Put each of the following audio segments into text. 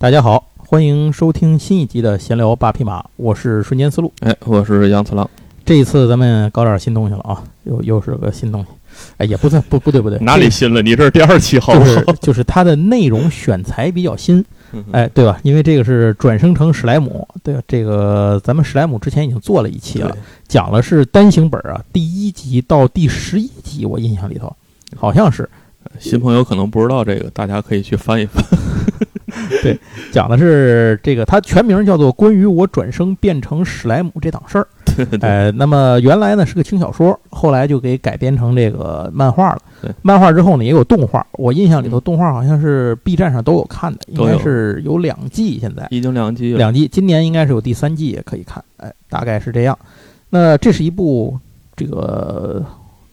大家好，欢迎收听新一集的闲聊八匹马，我是瞬间思路。哎，我是杨次郎。这一次咱们搞点新东西了啊，又又是个新东西。哎，也不算不不对不对，哪里新了？你这是第二期好不好？就是就是它的内容选材比较新，哎，对吧？因为这个是转生成史莱姆，对吧？这个咱们史莱姆之前已经做了一期了，讲了是单行本啊，第一集到第十一集，我印象里头好像是。新朋友可能不知道这个，大家可以去翻一翻。对，讲的是这个，它全名叫做《关于我转生变成史莱姆这档事儿 》。呃，那么原来呢是个轻小说，后来就给改编成这个漫画了。漫画之后呢也有动画，我印象里头动画好像是 B 站上都有看的，应该是有两季，现在已经两季了。两季，今年应该是有第三季也可以看。哎，大概是这样。那这是一部这个。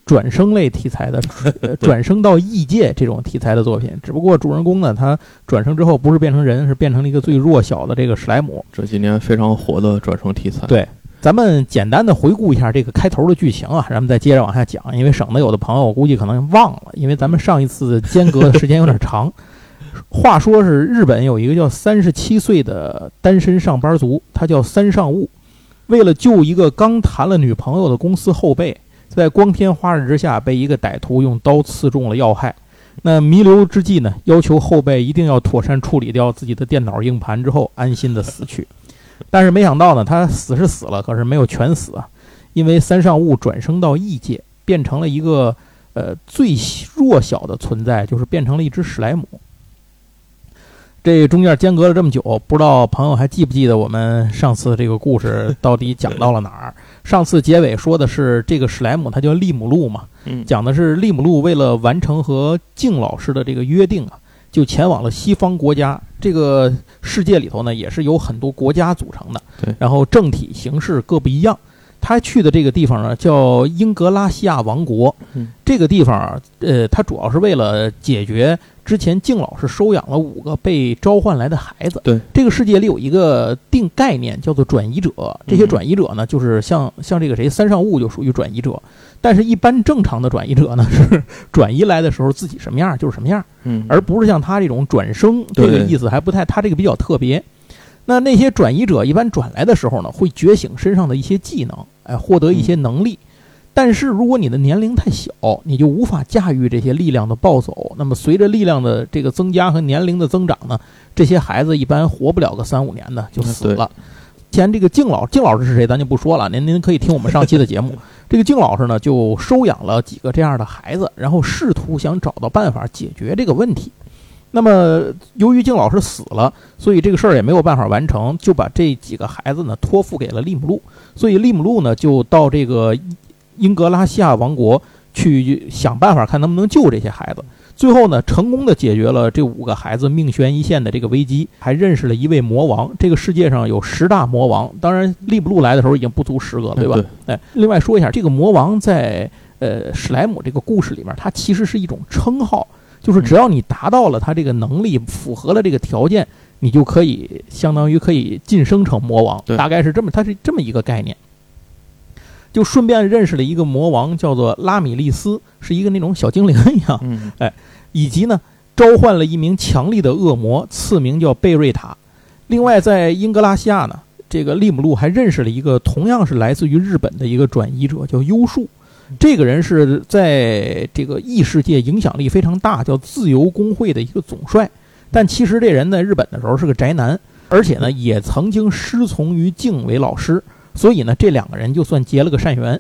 转生类题材的，转生到异界这种题材的作品，只不过主人公呢，他转生之后不是变成人，是变成了一个最弱小的这个史莱姆。这几年非常火的转生题材。对，咱们简单的回顾一下这个开头的剧情啊，咱们再接着往下讲，因为省得有的朋友我估计可能忘了，因为咱们上一次间隔的时间有点长。话说是日本有一个叫三十七岁的单身上班族，他叫三上悟，为了救一个刚谈了女朋友的公司后辈。在光天化日之下，被一个歹徒用刀刺中了要害。那弥留之际呢，要求后辈一定要妥善处理掉自己的电脑硬盘之后，安心的死去。但是没想到呢，他死是死了，可是没有全死啊，因为三上悟转生到异界，变成了一个呃最弱小的存在，就是变成了一只史莱姆。这中间间隔了这么久，不知道朋友还记不记得我们上次这个故事到底讲到了哪儿？上次结尾说的是这个史莱姆，它叫利姆路嘛，讲的是利姆路为了完成和静老师的这个约定啊，就前往了西方国家。这个世界里头呢，也是由很多国家组成的，然后政体形式各不一样。他去的这个地方呢，叫英格拉西亚王国。这个地方，呃，他主要是为了解决之前敬老师收养了五个被召唤来的孩子。对，这个世界里有一个定概念，叫做转移者。这些转移者呢，就是像像这个谁三上悟就属于转移者。但是，一般正常的转移者呢，是转移来的时候自己什么样就是什么样，嗯，而不是像他这种转生，这个意思还不太，他这个比较特别。那那些转移者一般转来的时候呢，会觉醒身上的一些技能，哎，获得一些能力。但是如果你的年龄太小，你就无法驾驭这些力量的暴走。那么随着力量的这个增加和年龄的增长呢，这些孩子一般活不了个三五年的就死了。前这个敬老敬老师是谁，咱就不说了。您您可以听我们上期的节目。这个敬老师呢，就收养了几个这样的孩子，然后试图想找到办法解决这个问题。那么，由于敬老师死了，所以这个事儿也没有办法完成，就把这几个孩子呢托付给了利姆路。所以利姆路呢就到这个英格拉西亚王国去想办法，看能不能救这些孩子。最后呢，成功的解决了这五个孩子命悬一线的这个危机，还认识了一位魔王。这个世界上有十大魔王，当然利姆路来的时候已经不足十个了，对吧？哎，另外说一下，这个魔王在呃史莱姆这个故事里面，它其实是一种称号。就是只要你达到了他这个能力，符合了这个条件，你就可以相当于可以晋升成魔王，大概是这么，它是这么一个概念。就顺便认识了一个魔王，叫做拉米利斯，是一个那种小精灵一样，哎，以及呢召唤了一名强力的恶魔，赐名叫贝瑞塔。另外，在英格拉西亚呢，这个利姆路还认识了一个同样是来自于日本的一个转移者，叫优树。这个人是在这个异世界影响力非常大，叫自由工会的一个总帅。但其实这人在日本的时候是个宅男，而且呢也曾经师从于敬为老师，所以呢这两个人就算结了个善缘。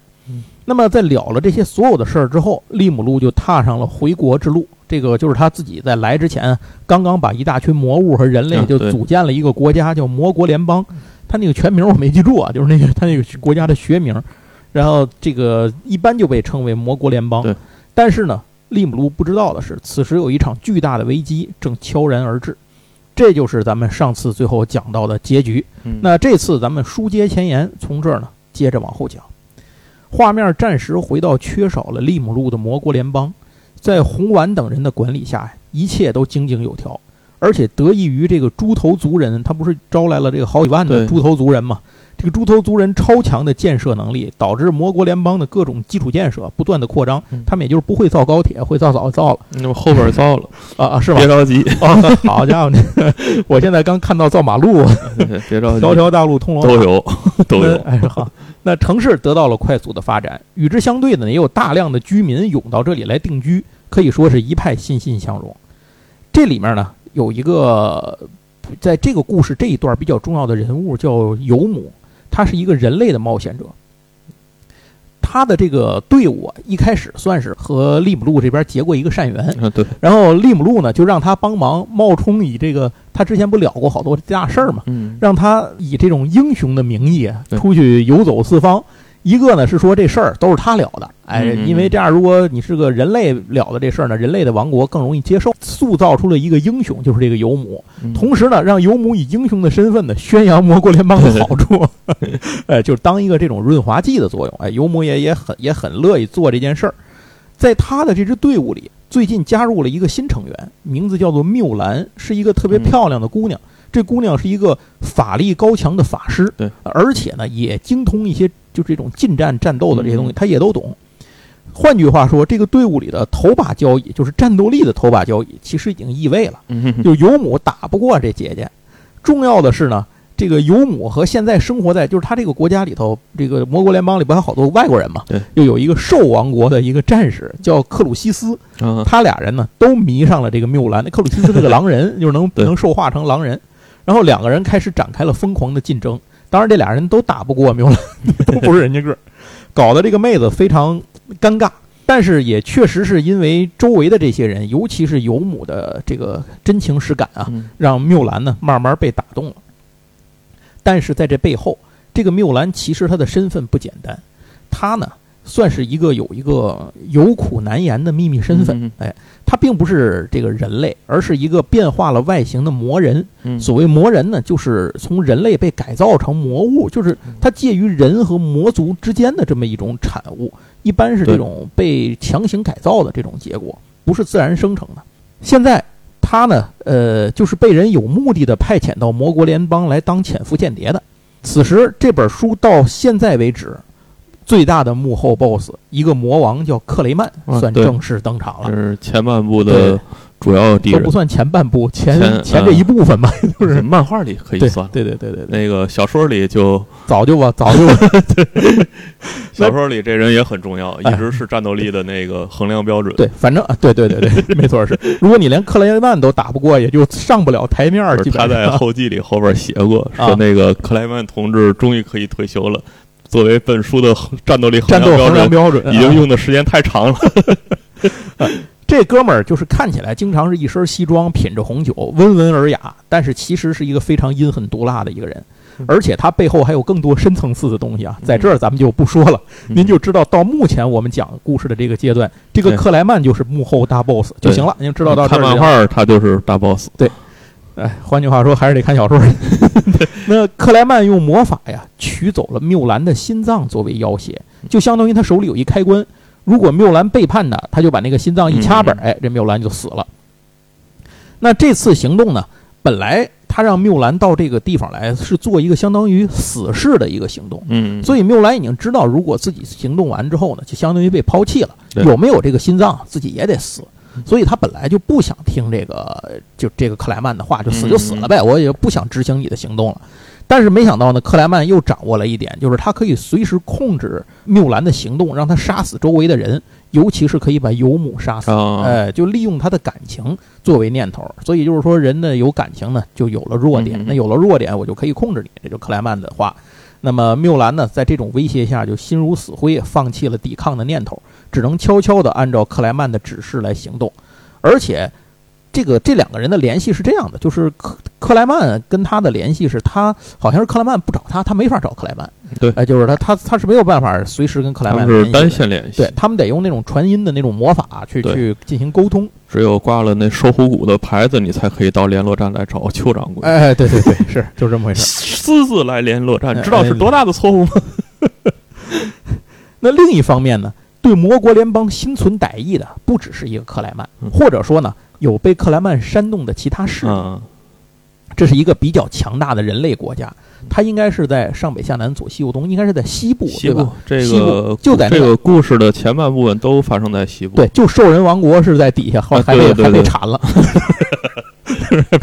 那么在了了这些所有的事儿之后，利姆路就踏上了回国之路。这个就是他自己在来之前，刚刚把一大群魔物和人类就组建了一个国家，叫魔国联邦。他那个全名我没记住啊，就是那个他那个国家的学名。然后这个一般就被称为魔国联邦，但是呢，利姆路不知道的是，此时有一场巨大的危机正悄然而至，这就是咱们上次最后讲到的结局。那这次咱们书接前言，从这儿呢接着往后讲。画面暂时回到缺少了利姆路的魔国联邦，在红丸等人的管理下，一切都井井有条，而且得益于这个猪头族人，他不是招来了这个好几万的猪头族人吗？这个猪头族人超强的建设能力，导致魔国联邦的各种基础建设不断的扩张。他们也就是不会造高铁，会造早造了。那么后边造了 啊啊，是吗？别着急 啊！好家伙，我现在刚看到造马路，别着急，条条大路通罗马都有都有。哎，好，那城市得到了快速的发展，与之相对的呢，也有大量的居民涌到这里来定居，可以说是一派欣欣向荣。这里面呢，有一个在这个故事这一段比较重要的人物叫尤姆。他是一个人类的冒险者，他的这个队伍一开始算是和利姆路这边结过一个善缘，对。然后利姆路呢就让他帮忙冒充以这个他之前不了过好多大事儿嘛，嗯，让他以这种英雄的名义出去游走四方。一个呢是说这事儿都是他了的，哎，因为这样如果你是个人类了的这事儿呢，人类的王国更容易接受，塑造出了一个英雄，就是这个尤姆。同时呢，让尤姆以英雄的身份呢宣扬魔国联邦的好处，哎，就是当一个这种润滑剂的作用。哎，尤姆也也很也很乐意做这件事儿。在他的这支队伍里，最近加入了一个新成员，名字叫做缪兰，是一个特别漂亮的姑娘。这姑娘是一个法力高强的法师，对，而且呢也精通一些就这种近战战斗的这些东西，他也都懂。换句话说，这个队伍里的头把交椅，就是战斗力的头把交椅，其实已经易位了。就尤姆打不过这姐姐。重要的是呢，这个尤姆和现在生活在就是他这个国家里头，这个魔国联邦里不还有好多外国人嘛？对，又有一个兽王国的一个战士叫克鲁西斯，他俩人呢都迷上了这个缪兰。那克鲁西斯是个狼人，就是能能兽化成狼人。然后两个人开始展开了疯狂的竞争，当然这俩人都打不过缪兰，都不是人家个儿，搞得这个妹子非常尴尬。但是也确实是因为周围的这些人，尤其是尤姆的这个真情实感啊，让缪兰呢慢慢被打动了。但是在这背后，这个缪兰其实他的身份不简单，他呢。算是一个有一个有苦难言的秘密身份，哎，他并不是这个人类，而是一个变化了外形的魔人。所谓魔人呢，就是从人类被改造成魔物，就是它介于人和魔族之间的这么一种产物，一般是这种被强行改造的这种结果，不是自然生成的。现在他呢，呃，就是被人有目的的派遣到魔国联邦来当潜伏间谍的。此时这本书到现在为止。最大的幕后 BOSS，一个魔王叫克雷曼，算正式登场了。这是前半部的主要敌人，都不算前半部，前前这一部分吧，就是漫画里可以算。对对对对对，那个小说里就早就吧，早就。小说里这人也很重要，一直是战斗力的那个衡量标准。对，反正对对对对，没错是。如果你连克雷曼都打不过，也就上不了台面儿。他在后记里后边写过，说那个克莱曼同志终于可以退休了。作为本书的战斗力战斗衡量标准，已经用的时间太长了。这哥们儿就是看起来经常是一身西装，品着红酒，温文尔雅，但是其实是一个非常阴狠毒辣的一个人。而且他背后还有更多深层次的东西啊，在这儿咱们就不说了。您就知道到目前我们讲故事的这个阶段，这个克莱曼就是幕后大 boss 就行了。您知道到看漫画他就是大 boss。对。哎，换句话说，还是得看小说。那克莱曼用魔法呀，取走了缪兰的心脏作为要挟，就相当于他手里有一开关。如果缪兰背叛他，他就把那个心脏一掐本，哎，这缪兰就死了。那这次行动呢，本来他让缪兰到这个地方来，是做一个相当于死士的一个行动。嗯，所以缪兰已经知道，如果自己行动完之后呢，就相当于被抛弃了。有没有这个心脏，自己也得死。所以他本来就不想听这个，就这个克莱曼的话，就死就死了呗，我也不想执行你的行动了。但是没想到呢，克莱曼又掌握了一点，就是他可以随时控制缪兰的行动，让他杀死周围的人，尤其是可以把尤姆杀死。哎，就利用他的感情作为念头。所以就是说，人呢有感情呢，就有了弱点。那有了弱点，我就可以控制你。这就克莱曼的话。那么缪兰呢，在这种威胁下，就心如死灰，放弃了抵抗的念头。只能悄悄地按照克莱曼的指示来行动，而且，这个这两个人的联系是这样的，就是克克莱曼跟他的联系是他好像是克莱曼不找他，他没法找克莱曼。对，哎，就是他他他是没有办法随时跟克莱曼是单线联系，对他们得用那种传音的那种魔法去去进行沟通。只有挂了那收虎骨的牌子，你才可以到联络站来找邱掌柜。哎，对对对，是就这么回事。私自来联络站，知道是多大的错误吗？那另一方面呢？对魔国联邦心存歹意的不只是一个克莱曼，或者说呢，有被克莱曼煽动的其他势力。这是一个比较强大的人类国家，它应该是在上北下南左西右东，应该是在西部，对吧？这个就在这个故事的前半部分都发生在西部。对，就兽人王国是在底下，后来还被 还被铲了，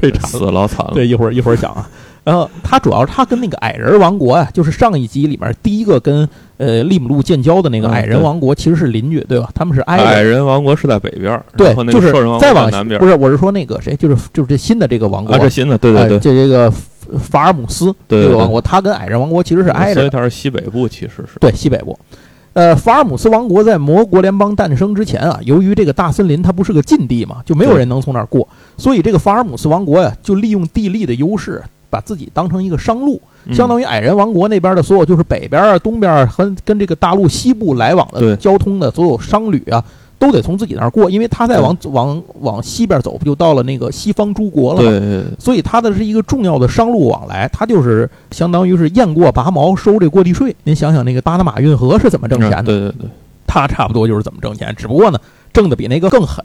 被铲死老惨了。对，一会儿一会儿讲啊。然后他主要是他跟那个矮人王国啊，就是上一集里面第一个跟呃利姆路建交的那个矮人王国，其实是邻居，对吧？他们是挨着。矮人王国是在北边，对，就是再往南边。不是，我是说那个谁，就是就是这新的这个王国，这新的，对对对，这这个法尔姆斯这个王国，他跟矮人王国其实是挨着，所以它是西北部，其实是对西北部。呃，法尔姆斯王国在魔国联邦诞生之前啊，由于这个大森林它不是个禁地嘛，就没有人能从那儿过，所以这个法尔姆斯王国呀，就利用地利的优势。把自己当成一个商路，相当于矮人王国那边的所有，就是北边啊、东边和跟这个大陆西部来往的交通的所有商旅啊，都得从自己那儿过，因为他再往往往西边走，不就到了那个西方诸国了所以他的是一个重要的商路往来，他就是相当于是雁过拔毛收这过地税。您想想那个巴拿马运河是怎么挣钱的？对对对，他差不多就是怎么挣钱，只不过呢，挣的比那个更狠。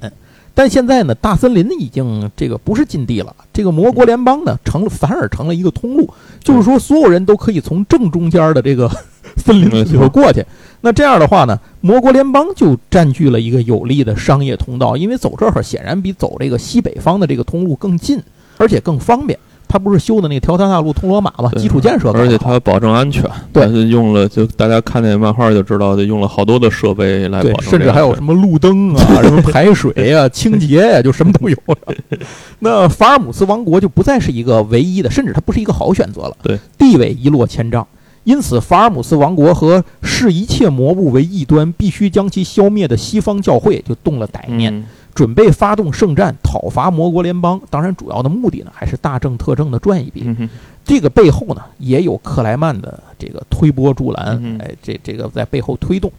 但现在呢，大森林已经这个不是禁地了，这个魔国联邦呢成了反而成了一个通路，就是说所有人都可以从正中间的这个 森林里头过去。那这样的话呢，魔国联邦就占据了一个有利的商业通道，因为走这儿显然比走这个西北方的这个通路更近，而且更方便。他不是修的那个条条大路通罗马吗？基础建设，而且他保证安全。对，用了就大家看那漫画就知道，就用了好多的设备来保证。甚至还有什么路灯啊，什么排水啊、清洁呀，就什么都有了。那法尔姆斯王国就不再是一个唯一的，甚至它不是一个好选择了。对，地位一落千丈。因此，法尔姆斯王国和视一切魔物为异端、必须将其消灭的西方教会就动了歹念。准备发动圣战讨伐魔国联邦，当然主要的目的呢还是大政特政的赚一笔。这个背后呢也有克莱曼的这个推波助澜，哎，这这个在背后推动。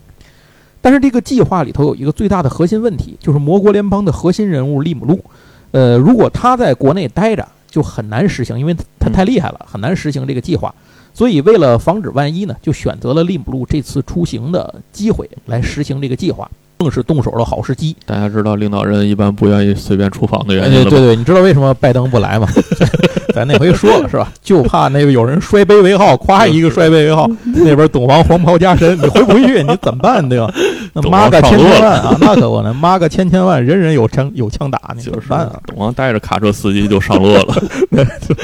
但是这个计划里头有一个最大的核心问题，就是魔国联邦的核心人物利姆路，呃，如果他在国内待着，就很难实行，因为他太厉害了，很难实行这个计划。所以为了防止万一呢，就选择了利姆路这次出行的机会来实行这个计划。正是动手的好时机。大家知道领导人一般不愿意随便出访的原因对对，你知道为什么拜登不来吗？咱那回说了是吧？就怕那个有人摔杯为号，夸一个摔杯为号，那边董王黄袍加身，你回不去？你怎么办？对吧？那妈个千千万啊，那可不能，妈个千千万，人人有枪有枪打，你怎么办啊？董王带着卡车司机就上路了，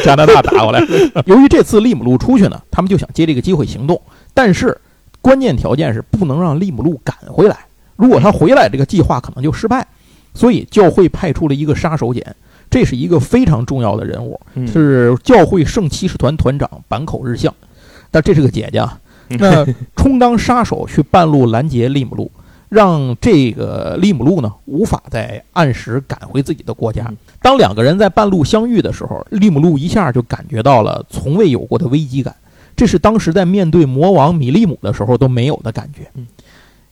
加拿大打过来。由于这次利姆路出去呢，他们就想借这个机会行动，但是关键条件是不能让利姆路赶回来。如果他回来，这个计划可能就失败，所以教会派出了一个杀手锏，这是一个非常重要的人物，是教会圣骑士团团长坂口日向，但这是个姐姐啊，那充当杀手去半路拦截利姆路，让这个利姆路呢无法在按时赶回自己的国家。当两个人在半路相遇的时候，利姆路一下就感觉到了从未有过的危机感，这是当时在面对魔王米利姆的时候都没有的感觉。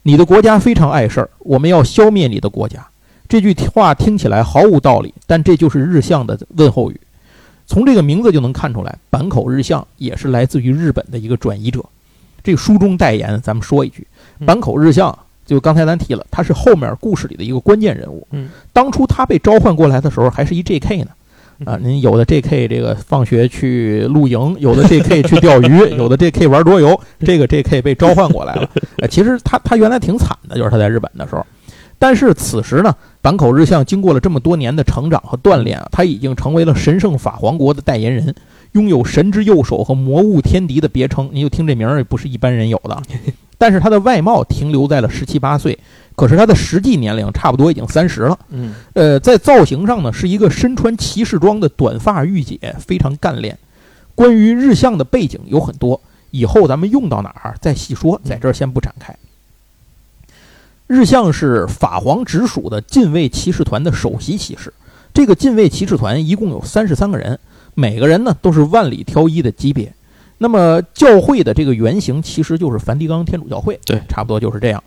你的国家非常碍事儿，我们要消灭你的国家。这句话听起来毫无道理，但这就是日向的问候语。从这个名字就能看出来，坂口日向也是来自于日本的一个转移者。这个书中代言，咱们说一句，坂口日向就刚才咱提了，他是后面故事里的一个关键人物。嗯，当初他被召唤过来的时候，还是一 J.K. 呢。啊，您有的 J.K. 这个放学去露营，有的 J.K. 去钓鱼，有的 J.K. 玩桌游。这个 J.K. 被召唤过来了。哎，其实他他原来挺惨的，就是他在日本的时候。但是此时呢，坂口日向经过了这么多年的成长和锻炼啊，他已经成为了神圣法皇国的代言人，拥有神之右手和魔物天敌的别称。你就听这名儿，也不是一般人有的。但是他的外貌停留在了十七八岁。可是他的实际年龄差不多已经三十了，嗯，呃，在造型上呢，是一个身穿骑士装的短发御姐，非常干练。关于日向的背景有很多，以后咱们用到哪儿再细说，在这儿先不展开。日向是法皇直属的近卫骑士团的首席骑士，这个近卫骑士团一共有三十三个人，每个人呢都是万里挑一的级别。那么教会的这个原型其实就是梵蒂冈天主教会，对，差不多就是这样。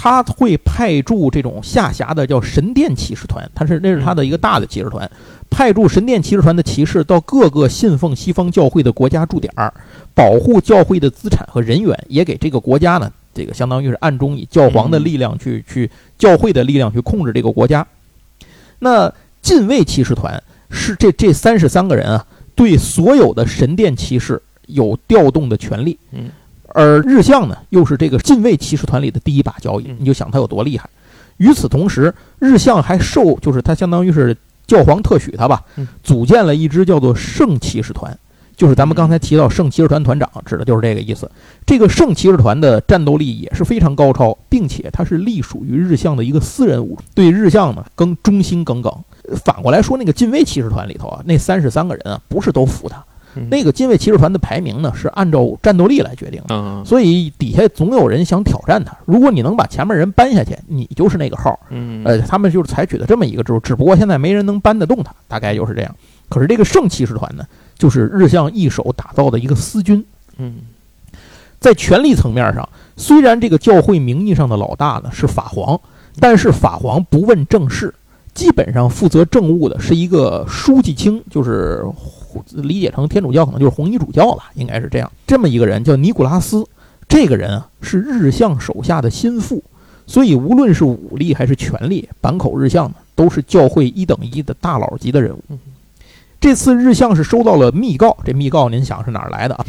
他会派驻这种下辖的叫神殿骑士团，他是那是他的一个大的骑士团，派驻神殿骑士团的骑士到各个信奉西方教会的国家驻点儿，保护教会的资产和人员，也给这个国家呢，这个相当于是暗中以教皇的力量去去教会的力量去控制这个国家。那禁卫骑士团是这这三十三个人啊。对所有的神殿骑士有调动的权利。嗯，而日向呢，又是这个禁卫骑士团里的第一把交椅，你就想他有多厉害。与此同时，日向还受，就是他相当于是教皇特许他吧，组建了一支叫做圣骑士团。就是咱们刚才提到圣骑士团团长，指的就是这个意思。这个圣骑士团的战斗力也是非常高超，并且他是隶属于日向的一个私人武装，对日向呢更忠心耿耿。反过来说，那个禁卫骑士团里头啊，那三十三个人啊，不是都服他。那个禁卫骑士团的排名呢，是按照战斗力来决定的。所以底下总有人想挑战他。如果你能把前面人搬下去，你就是那个号。呃，他们就是采取的这么一个制度，只不过现在没人能搬得动他，大概就是这样。可是这个圣骑士团呢？就是日向一手打造的一个私军，嗯，在权力层面上，虽然这个教会名义上的老大呢是法皇，但是法皇不问政事，基本上负责政务的是一个书记卿，就是理解成天主教可能就是红衣主教吧，应该是这样。这么一个人叫尼古拉斯，这个人啊是日向手下的心腹，所以无论是武力还是权力，坂口日向呢都是教会一等一的大佬级的人物。这次日向是收到了密告，这密告您想是哪儿来的啊？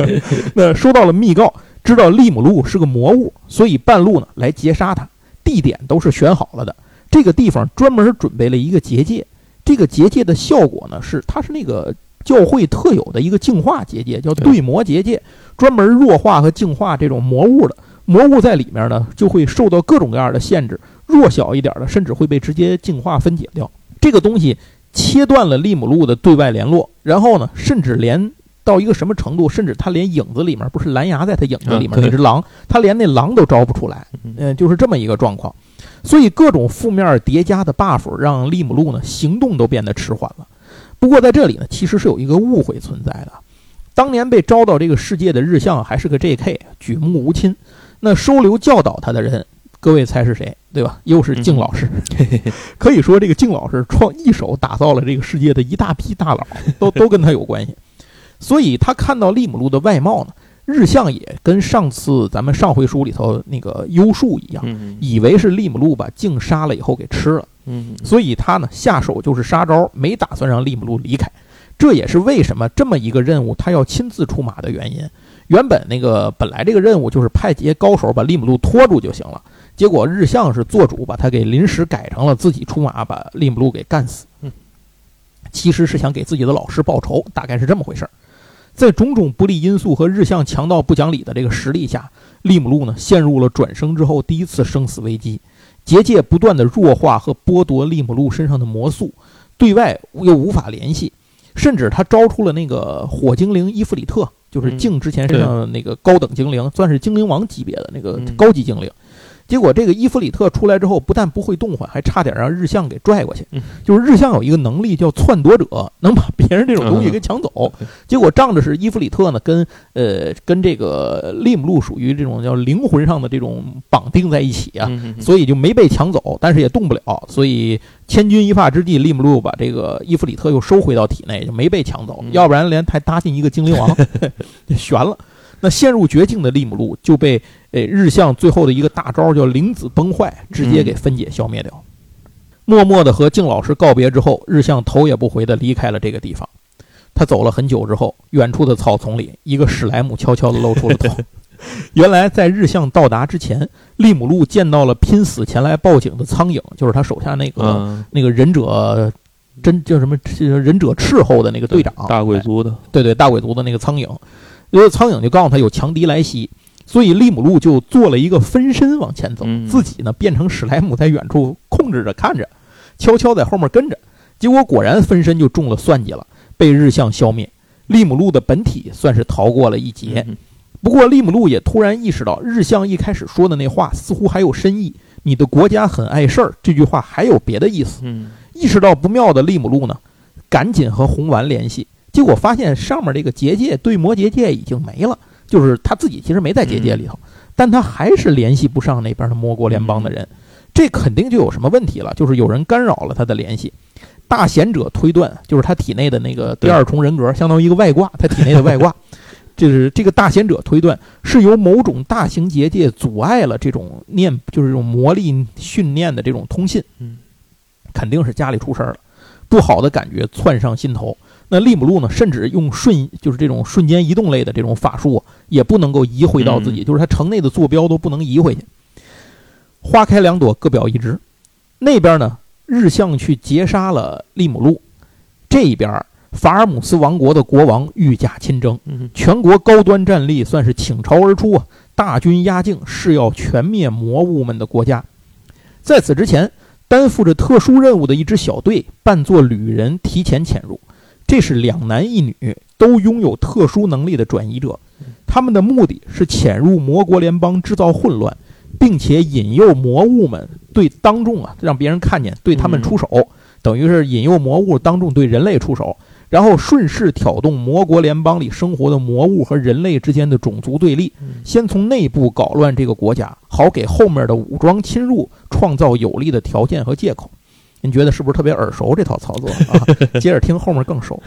那收到了密告，知道利姆路是个魔物，所以半路呢来截杀他，地点都是选好了的。这个地方专门准备了一个结界，这个结界的效果呢是它是那个教会特有的一个净化结界，叫对魔结界，专门弱化和净化这种魔物的。魔物在里面呢就会受到各种各样的限制，弱小一点的甚至会被直接净化分解掉。这个东西。切断了利姆路的对外联络，然后呢，甚至连到一个什么程度，甚至他连影子里面不是蓝牙在他影子里面那只狼，他连那狼都招不出来，嗯，就是这么一个状况。所以各种负面叠加的 buff 让利姆路呢行动都变得迟缓了。不过在这里呢，其实是有一个误会存在的。当年被招到这个世界的日向还是个 J.K. 举目无亲，那收留教导他的人。各位猜是谁，对吧？又是敬老师，可以说这个敬老师创一手打造了这个世界的一大批大佬，都都跟他有关系。所以他看到利姆路的外貌呢，日向也跟上次咱们上回书里头那个优树一样，以为是利姆路把敬杀了以后给吃了。嗯，所以他呢下手就是杀招，没打算让利姆路离开。这也是为什么这么一个任务他要亲自出马的原因。原本那个本来这个任务就是派几些高手把利姆路拖住就行了。结果日向是做主，把他给临时改成了自己出马，把利姆路给干死。嗯，其实是想给自己的老师报仇，大概是这么回事儿。在种种不利因素和日向强盗不讲理的这个实力下，利姆路呢陷入了转生之后第一次生死危机。结界不断的弱化和剥夺利姆路身上的魔素，对外又无法联系，甚至他招出了那个火精灵伊芙里特，就是镜之前身上那个高等精灵，算是精灵王级别的那个高级精灵。结果这个伊芙里特出来之后，不但不会动换，还差点让日向给拽过去。就是日向有一个能力叫篡夺者，能把别人这种东西给抢走。结果仗着是伊芙里特呢，跟呃跟这个利姆路属于这种叫灵魂上的这种绑定在一起啊，所以就没被抢走，但是也动不了。所以千钧一发之际，利姆路把这个伊芙里特又收回到体内，就没被抢走。要不然连还搭进一个精灵王，悬了。那陷入绝境的利姆路就被。哎，日向最后的一个大招叫灵子崩坏，直接给分解消灭掉。默默的和静老师告别之后，日向头也不回的离开了这个地方。他走了很久之后，远处的草丛里，一个史莱姆悄悄的露出了头。原来在日向到达之前，利姆路见到了拼死前来报警的苍蝇，就是他手下那个那个忍者真叫什么忍者斥候的那个队长，大贵族的，对对，大贵族的那个苍蝇。因为苍蝇就告诉他有强敌来袭。所以利姆路就做了一个分身往前走，自己呢变成史莱姆在远处控制着看着，悄悄在后面跟着。结果果然分身就中了算计了，被日向消灭。利姆路的本体算是逃过了一劫。不过利姆路也突然意识到，日向一开始说的那话似乎还有深意。你的国家很碍事儿，这句话还有别的意思。意识到不妙的利姆路呢，赶紧和红丸联系，结果发现上面这个结界对魔结界已经没了。就是他自己其实没在结界里头，但他还是联系不上那边的魔国联邦的人，这肯定就有什么问题了。就是有人干扰了他的联系。大贤者推断，就是他体内的那个第二重人格，相当于一个外挂，他体内的外挂。就是这个大贤者推断，是由某种大型结界阻碍了这种念，就是这种魔力训练的这种通信。嗯，肯定是家里出事儿了，不好的感觉窜上心头。那利姆路呢，甚至用瞬就是这种瞬间移动类的这种法术，也不能够移回到自己，就是他城内的坐标都不能移回去。花开两朵，各表一枝。那边呢，日向去截杀了利姆路，这边法尔姆斯王国的国王御驾亲征，全国高端战力算是倾巢而出啊，大军压境，誓要全灭魔物们的国家。在此之前。担负着特殊任务的一支小队，扮作旅人提前潜入。这是两男一女，都拥有特殊能力的转移者。他们的目的是潜入魔国联邦，制造混乱，并且引诱魔物们对当众啊，让别人看见，对他们出手，等于是引诱魔物当众对人类出手。然后顺势挑动魔国联邦里生活的魔物和人类之间的种族对立，先从内部搞乱这个国家，好给后面的武装侵入创造有利的条件和借口。您觉得是不是特别耳熟这套操作啊？接着听后面更熟。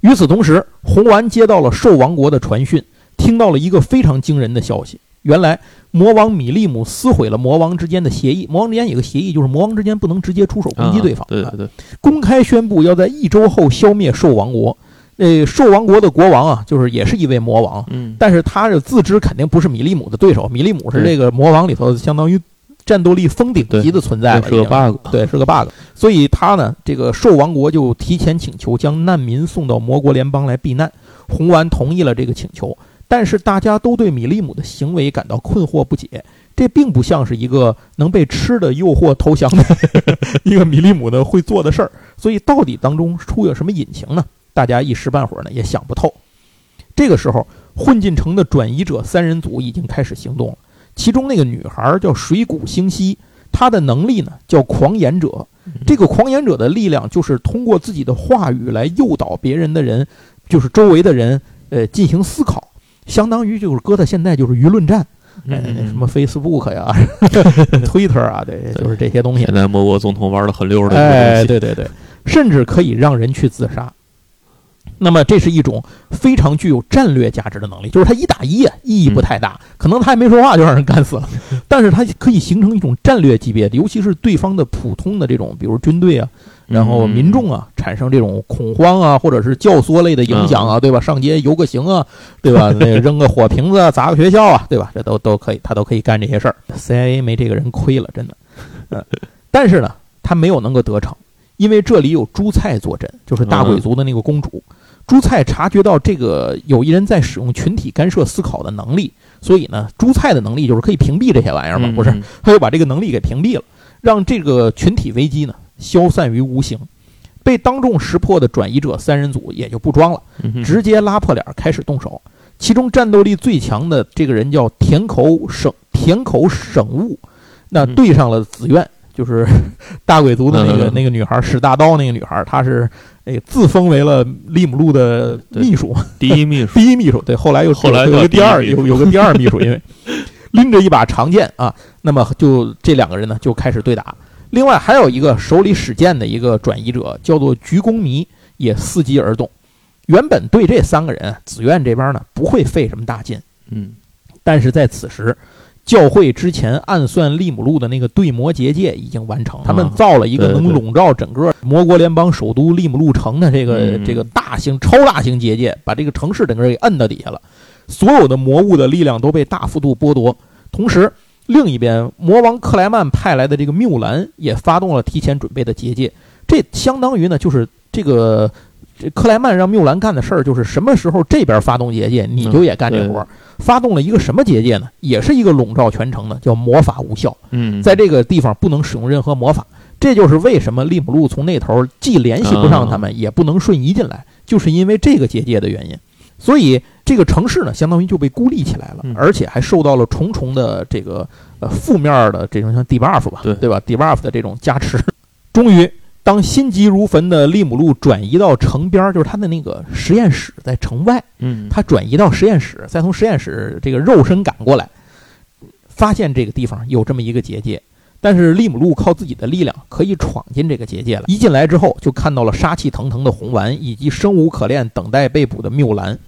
与此同时，红丸接到了兽王国的传讯，听到了一个非常惊人的消息。原来魔王米利姆撕毁了魔王之间的协议。魔王之间有个协议，就是魔王之间不能直接出手攻击对方。对对对，公开宣布要在一周后消灭兽王国。那兽王国的国王啊，就是也是一位魔王。嗯，但是他是自知肯定不是米利姆的对手。米利姆是这个魔王里头相当于战斗力封顶级的存在了，是个 bug。对，是个 bug。所以他呢，这个兽王国就提前请求将难民送到魔国联邦来避难。红丸同意了这个请求。但是大家都对米利姆的行为感到困惑不解，这并不像是一个能被吃的诱惑投降的 一个米利姆呢会做的事儿，所以到底当中出有什么隐情呢？大家一时半会儿呢也想不透。这个时候，混进城的转移者三人组已经开始行动了，其中那个女孩叫水谷星希，她的能力呢叫狂言者，这个狂言者的力量就是通过自己的话语来诱导别人的人，就是周围的人，呃，进行思考。相当于就是搁在现在就是舆论战，那什么 Facebook 呀、Twitter 啊，对，就是这些东西。现在某国总统玩的很溜的，哎，对对对，甚至可以让人去自杀。那么这是一种非常具有战略价值的能力，就是他一打一啊，意义不太大，可能他还没说话就让人干死了，但是他可以形成一种战略级别的，尤其是对方的普通的这种，比如军队啊。然后民众啊，产生这种恐慌啊，或者是教唆类的影响啊，对吧？上街游个行啊，对吧？那扔个火瓶子啊，砸个学校啊，对吧？这都都可以，他都可以干这些事儿。CIA 没这个人亏了，真的。嗯，但是呢，他没有能够得逞，因为这里有朱菜坐镇，就是大贵族的那个公主。朱菜察觉到这个有一人在使用群体干涉思考的能力，所以呢，朱菜的能力就是可以屏蔽这些玩意儿嘛，不是？他就把这个能力给屏蔽了，让这个群体危机呢。消散于无形，被当众识破的转移者三人组也就不装了，直接拉破脸开始动手。其中战斗力最强的这个人叫田口省田口省务，那对上了紫苑，就是 大鬼族的那个那个女孩使大刀那个女孩，她是那个自封为了利姆路的秘书，第一秘书，第一秘书。对，后来又后来有个第二，有有个第二秘书，因为 拎着一把长剑啊，那么就这两个人呢就开始对打。另外还有一个手里使剑的一个转移者，叫做菊公迷，也伺机而动。原本对这三个人，紫苑这边呢不会费什么大劲，嗯，但是在此时，教会之前暗算利姆路的那个对魔结界已经完成，他们造了一个能笼罩整个魔国联邦首都利姆路城的这个这个大型超大型结界，把这个城市整个给摁到底下了，所有的魔物的力量都被大幅度剥夺，同时。另一边，魔王克莱曼派来的这个缪兰也发动了提前准备的结界，这相当于呢，就是这个这克莱曼让缪兰干的事儿，就是什么时候这边发动结界，你就也干这活儿。发动了一个什么结界呢？也是一个笼罩全城的，叫魔法无效。嗯，在这个地方不能使用任何魔法。这就是为什么利姆路从那头既联系不上他们，也不能瞬移进来，就是因为这个结界的原因。所以这个城市呢，相当于就被孤立起来了，而且还受到了重重的这个呃负面的这种像 debuff 吧，对对吧？debuff 的这种加持。终于，当心急如焚的利姆路转移到城边，就是他的那个实验室在城外，嗯，他转移到实验室，再从实验室这个肉身赶过来，发现这个地方有这么一个结界，但是利姆路靠自己的力量可以闯进这个结界了。一进来之后，就看到了杀气腾腾的红丸以及生无可恋、等待被捕的缪兰。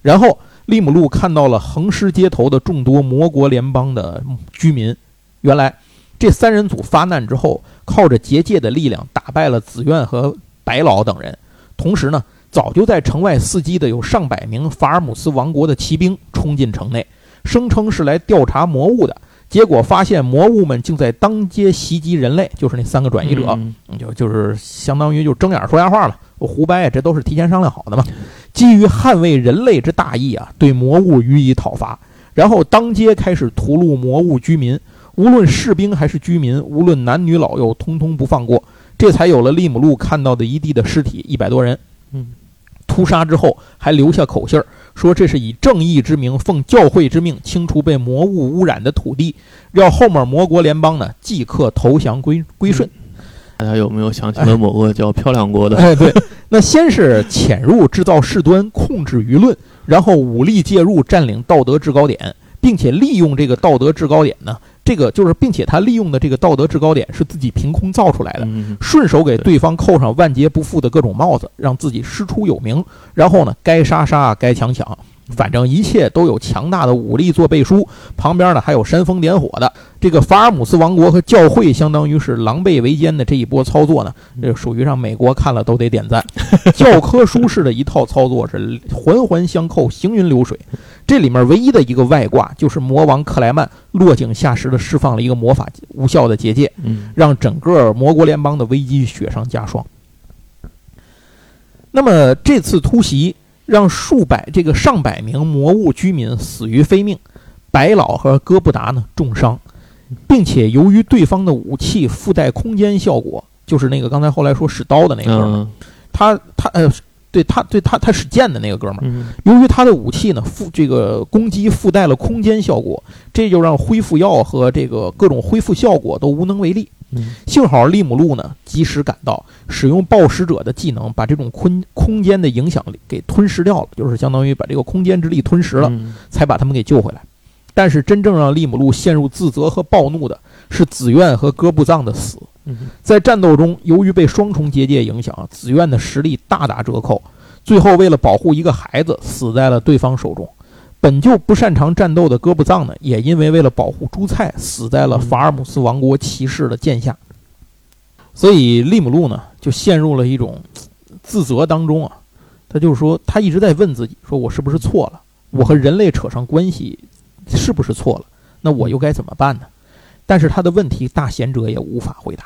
然后，利姆路看到了横尸街头的众多魔国联邦的居民。原来，这三人组发难之后，靠着结界的力量打败了紫苑和白老等人，同时呢，早就在城外伺机的有上百名法尔姆斯王国的骑兵冲进城内，声称是来调查魔物的。结果发现魔物们竟在当街袭击人类，就是那三个转移者，就就是相当于就睁眼说瞎话了。我胡掰，这都是提前商量好的嘛。基于捍卫人类之大义啊，对魔物予以讨伐，然后当街开始屠戮魔物居民，无论士兵还是居民，无论男女老幼，通通不放过。这才有了利姆路看到的一地的尸体，一百多人。嗯，屠杀之后还留下口信儿。说这是以正义之名，奉教会之命清除被魔物污染的土地，要后面魔国联邦呢即刻投降归归顺。大家有没有想起了某个叫漂亮国的？哎，对，那先是潜入制造事端，控制舆论，然后武力介入，占领道德制高点，并且利用这个道德制高点呢。这个就是，并且他利用的这个道德制高点是自己凭空造出来的，顺手给对方扣上万劫不复的各种帽子，让自己师出有名。然后呢，该杀杀，该抢抢。反正一切都有强大的武力做背书，旁边呢还有煽风点火的。这个法尔姆斯王国和教会相当于是狼狈为奸的这一波操作呢，这属于让美国看了都得点赞。教科书式的一套操作是环环相扣，行云流水。这里面唯一的一个外挂就是魔王克莱曼落井下石的释放了一个魔法无效的结界，让整个魔国联邦的危机雪上加霜。那么这次突袭。让数百这个上百名魔物居民死于非命，白老和哥布达呢重伤，并且由于对方的武器附带空间效果，就是那个刚才后来说使刀的那个，他他呃，对他对他他使剑的那个哥们儿，由于他的武器呢附这个攻击附带了空间效果，这就让恢复药和这个各种恢复效果都无能为力。幸好利姆路呢及时赶到，使用暴食者的技能，把这种空空间的影响力给吞噬掉了，就是相当于把这个空间之力吞噬了，才把他们给救回来。但是真正让利姆路陷入自责和暴怒的是紫苑和哥布藏的死。在战斗中，由于被双重结界影响，紫苑的实力大打折扣，最后为了保护一个孩子，死在了对方手中。本就不擅长战斗的哥布藏呢，也因为为了保护朱菜，死在了法尔姆斯王国骑士的剑下。所以利姆路呢，就陷入了一种自责当中啊。他就是说，他一直在问自己：说我是不是错了？我和人类扯上关系，是不是错了？那我又该怎么办呢？但是他的问题，大贤者也无法回答。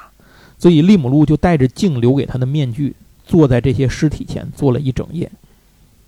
所以利姆路就带着镜留给他的面具，坐在这些尸体前坐了一整夜。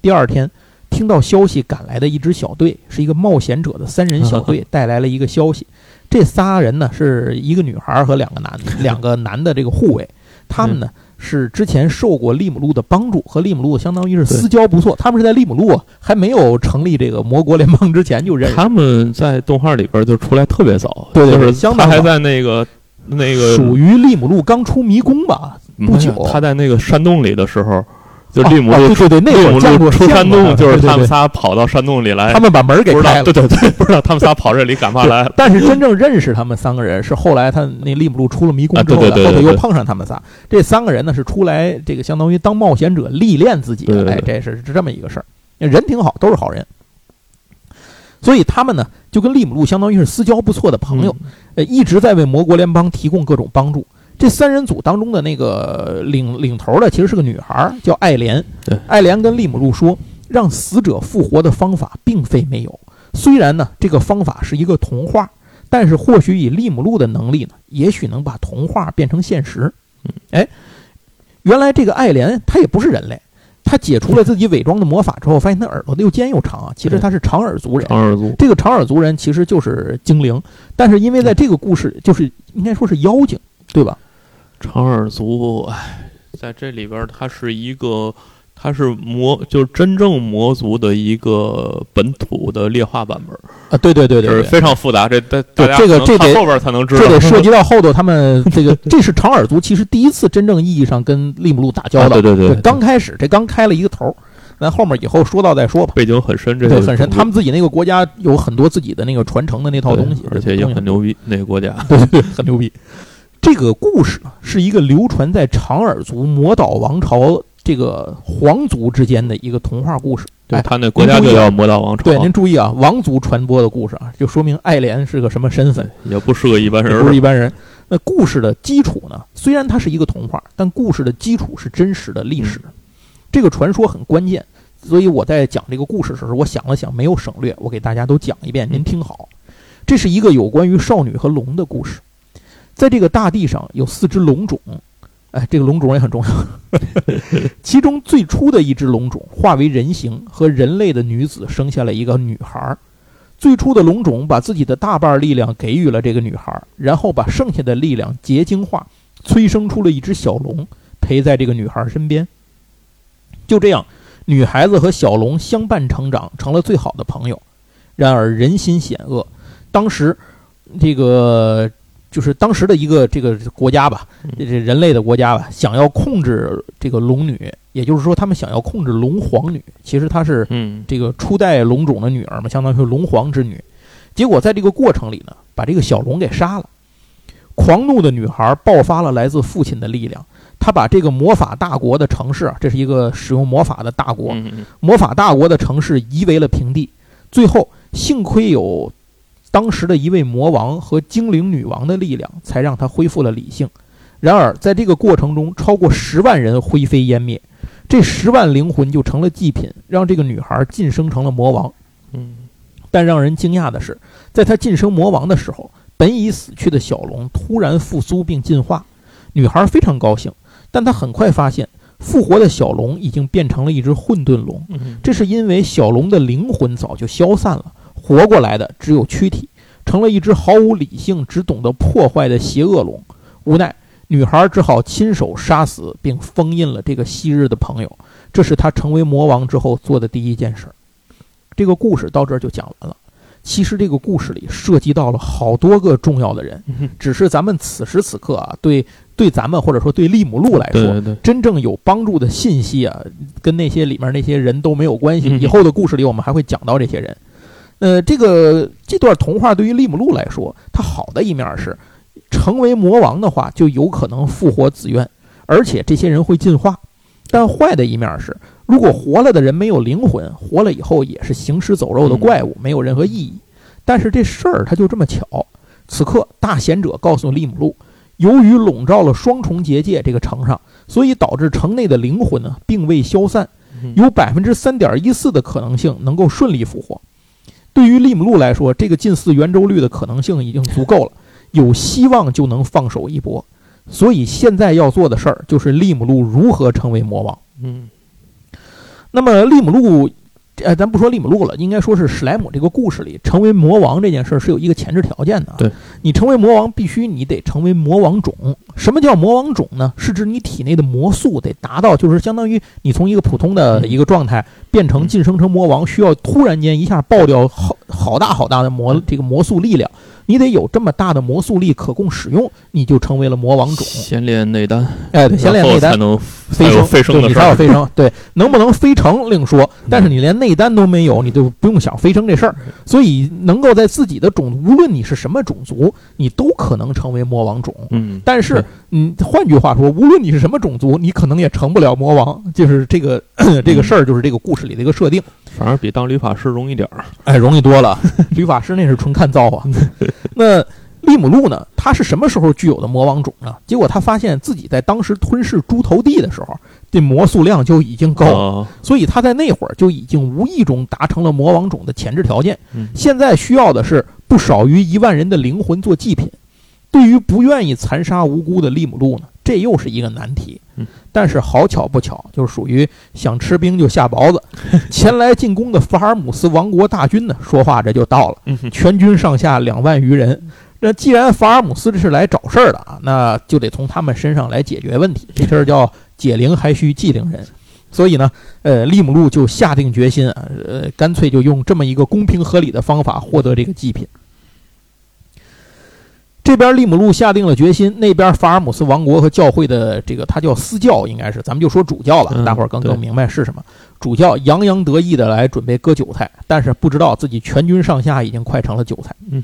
第二天。听到消息赶来的一支小队，是一个冒险者的三人小队，带来了一个消息。这仨人呢，是一个女孩和两个男两个男的这个护卫。他们呢是之前受过利姆路的帮助，和利姆路相当于是私交不错。他们是在利姆路还没有成立这个魔国联邦之前就认识。他们在动画里边就出来特别早，对对，相当还在那个那个属于利姆路刚出迷宫吧，不久。他在那个山洞里的时候。就利姆路，对对对，那会儿出山洞，就是他们仨跑到山洞里来，他们把门给开了，对对对，不知道他们仨跑这里干嘛来了。但是真正认识他们三个人是后来他那利姆路出了迷宫之后，后头又碰上他们仨。这三个人呢是出来这个相当于当冒险者历练自己，哎，这是是这么一个事儿。人挺好，都是好人，所以他们呢就跟利姆路相当于是私交不错的朋友，呃，一直在为魔国联邦提供各种帮助。这三人组当中的那个领领头的其实是个女孩，叫爱莲。爱莲跟利姆路说，让死者复活的方法并非没有。虽然呢，这个方法是一个童话，但是或许以利姆路的能力呢，也许能把童话变成现实。嗯哎，原来这个爱莲她也不是人类，她解除了自己伪装的魔法之后，发现她耳朵又尖又长啊。其实她是长耳族人。长耳族，这个长耳族人其实就是精灵，但是因为在这个故事，就是应该说是妖精，对吧？长耳族，哎，在这里边，它是一个，它是魔，就是真正魔族的一个本土的劣化版本啊！对对对对，是非常复杂。这大大家这个这得后边才能知道，这得 涉及到后头他们这个，这是长耳族其实第一次真正意义上跟利姆路打交道。对对对，刚开始这刚开了一个头，咱后面以后说到再说吧。背景很深，这个很深。他们自己那个国家有很多自己的那个传承的那套东西，而且也很牛逼。那个国家对对很牛逼。这个故事呢，是一个流传在长耳族魔岛王朝这个皇族之间的一个童话故事。对他那国家就叫魔岛王朝。对，您注意啊，王族传播的故事啊，就说明爱莲是个什么身份？也不是个一般人，不是一般人。那故事的基础呢，虽然它是一个童话，但故事的基础是真实的历史。这个传说很关键，所以我在讲这个故事的时候，我想了想，没有省略，我给大家都讲一遍，您听好。这是一个有关于少女和龙的故事。在这个大地上有四只龙种，哎，这个龙种也很重要。其中最初的一只龙种化为人形，和人类的女子生下了一个女孩。最初的龙种把自己的大半力量给予了这个女孩，然后把剩下的力量结晶化，催生出了一只小龙，陪在这个女孩身边。就这样，女孩子和小龙相伴成长，成了最好的朋友。然而人心险恶，当时这个就是当时的一个这个国家吧，这人类的国家吧，想要控制这个龙女。也就是说，他们想要控制龙皇女，其实她是这个初代龙种的女儿嘛，相当于龙皇之女。结果在这个过程里呢，把这个小龙给杀了。狂怒的女孩爆发了来自父亲的力量，她把这个魔法大国的城市，这是一个使用魔法的大国，魔法大国的城市夷为了平地。最后，幸亏有当时的一位魔王和精灵女王的力量，才让她恢复了理性。然而，在这个过程中，超过十万人灰飞烟灭。这十万灵魂就成了祭品，让这个女孩晋升成了魔王。嗯，但让人惊讶的是，在她晋升魔王的时候，本已死去的小龙突然复苏并进化。女孩非常高兴，但她很快发现，复活的小龙已经变成了一只混沌龙。这是因为小龙的灵魂早就消散了，活过来的只有躯体，成了一只毫无理性、只懂得破坏的邪恶龙。无奈。女孩只好亲手杀死并封印了这个昔日的朋友，这是她成为魔王之后做的第一件事。这个故事到这儿就讲完了。其实这个故事里涉及到了好多个重要的人，只是咱们此时此刻啊，对对咱们或者说对利姆路来说，真正有帮助的信息啊，跟那些里面那些人都没有关系。以后的故事里我们还会讲到这些人。呃，这个这段童话对于利姆路来说，它好的一面是。成为魔王的话，就有可能复活紫苑，而且这些人会进化。但坏的一面是，如果活了的人没有灵魂，活了以后也是行尸走肉的怪物，没有任何意义。但是这事儿它就这么巧。此刻，大贤者告诉利姆路，由于笼罩了双重结界这个城上，所以导致城内的灵魂呢并未消散，有百分之三点一四的可能性能够顺利复活。对于利姆路来说，这个近似圆周率的可能性已经足够了。有希望就能放手一搏，所以现在要做的事儿就是利姆路如何成为魔王。嗯，那么利姆路，呃，咱不说利姆路了，应该说是史莱姆这个故事里成为魔王这件事儿是有一个前置条件的。对，你成为魔王，必须你得成为魔王种。什么叫魔王种呢？是指你体内的魔素得达到，就是相当于你从一个普通的一个状态变成晋升成魔王，需要突然间一下爆掉好好大好大的魔这个魔素力量。你得有这么大的魔素力可供使用，你就成为了魔王种。先练内丹，哎，对，先练内丹才能飞升，飞升你才有飞升。对，能不能飞成另说，但是你连内丹都没有，你就不用想飞升这事儿。所以，能够在自己的种，无论你是什么种族，你都可能成为魔王种。嗯，但是，嗯，换句话说，无论你是什么种族，你可能也成不了魔王。就是这个 这个事儿，就是这个故事里的一个设定。反而比当律法师容易点儿，哎，容易多了。律法师那是纯看造化。那利姆路呢？他是什么时候具有的魔王种呢？结果他发现自己在当时吞噬猪头地的时候，这魔素量就已经够了，所以他在那会儿就已经无意中达成了魔王种的前置条件。现在需要的是不少于一万人的灵魂做祭品。对于不愿意残杀无辜的利姆路呢，这又是一个难题。但是好巧不巧，就是属于想吃冰就下雹子。前来进攻的法尔姆斯王国大军呢，说话这就到了，全军上下两万余人。那既然法尔姆斯这是来找事儿的啊，那就得从他们身上来解决问题。这事儿叫解铃还需系铃人。所以呢，呃，利姆路就下定决心啊，呃，干脆就用这么一个公平合理的方法获得这个祭品。这边利姆路下定了决心，那边法尔姆斯王国和教会的这个他叫私教，应该是咱们就说主教了，大伙儿更更明白是什么。主教洋洋得意的来准备割韭菜，但是不知道自己全军上下已经快成了韭菜。嗯，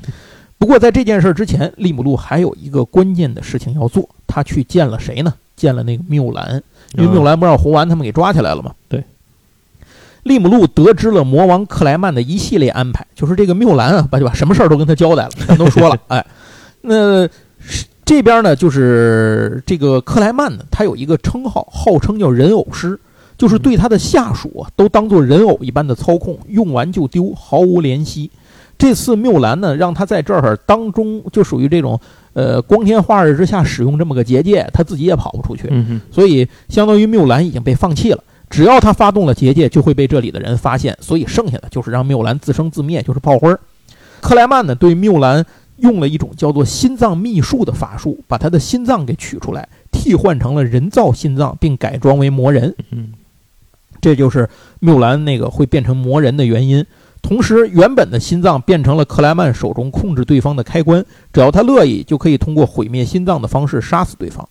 不过在这件事之前，利姆路还有一个关键的事情要做，他去见了谁呢？见了那个缪兰，因为缪兰不让红丸他们给抓起来了吗？对。利姆路得知了魔王克莱曼的一系列安排，就是这个缪兰啊，把就把什么事儿都跟他交代了，全都说了，哎。那这边呢，就是这个克莱曼呢，他有一个称号，号称叫人偶师。就是对他的下属啊都当做人偶一般的操控，用完就丢，毫无怜惜。这次缪兰呢，让他在这儿当中就属于这种呃光天化日之下使用这么个结界，他自己也跑不出去，所以相当于缪兰已经被放弃了。只要他发动了结界，就会被这里的人发现，所以剩下的就是让缪兰自生自灭，就是炮灰。克莱曼呢，对缪兰用了一种叫做心脏秘术的法术，把他的心脏给取出来，替换成了人造心脏，并改装为魔人。嗯，这就是缪兰那个会变成魔人的原因。同时，原本的心脏变成了克莱曼手中控制对方的开关，只要他乐意，就可以通过毁灭心脏的方式杀死对方。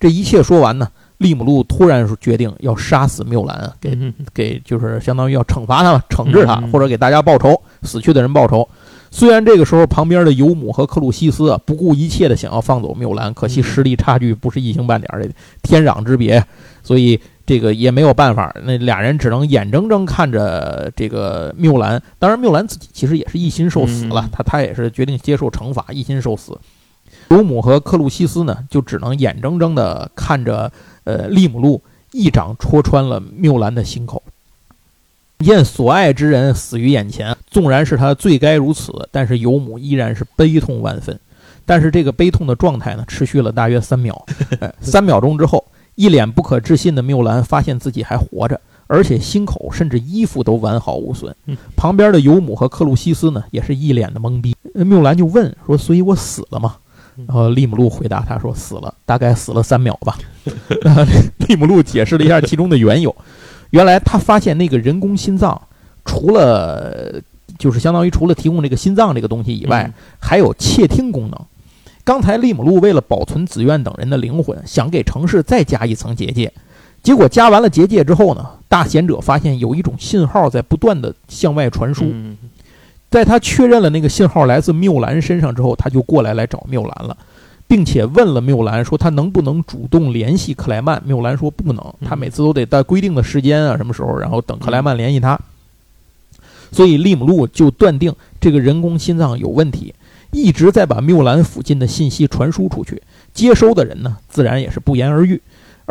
这一切说完呢，利姆路突然决定要杀死缪兰，给 给就是相当于要惩罚他，惩治他，或者给大家报仇，死去的人报仇。虽然这个时候旁边的尤姆和克鲁西斯啊不顾一切的想要放走缪兰，可惜实力差距不是一星半点的，天壤之别，所以。这个也没有办法，那俩人只能眼睁睁看着这个缪兰。当然，缪兰自己其实也是一心受死了，他他也是决定接受惩罚，一心受死。尤姆和克鲁西斯呢，就只能眼睁睁的看着呃利姆路一掌戳穿了缪兰的心口。见所爱之人死于眼前，纵然是他罪该如此，但是尤姆依然是悲痛万分。但是这个悲痛的状态呢，持续了大约三秒，三秒钟之后。一脸不可置信的缪兰发现自己还活着，而且心口甚至衣服都完好无损。旁边的尤姆和克鲁西斯呢，也是一脸的懵逼。缪兰就问说：“所以我死了吗？”然后利姆路回答他说：“死了，大概死了三秒吧。”利姆路解释了一下其中的缘由，原来他发现那个人工心脏，除了就是相当于除了提供这个心脏这个东西以外，还有窃听功能。刚才利姆路为了保存紫苑等人的灵魂，想给城市再加一层结界，结果加完了结界之后呢，大贤者发现有一种信号在不断的向外传输。在他确认了那个信号来自缪兰身上之后，他就过来来找缪兰了，并且问了缪兰说他能不能主动联系克莱曼。缪兰说不能，他每次都得在规定的时间啊什么时候，然后等克莱曼联系他。所以利姆路就断定这个人工心脏有问题。一直在把缪兰附近的信息传输出去，接收的人呢，自然也是不言而喻。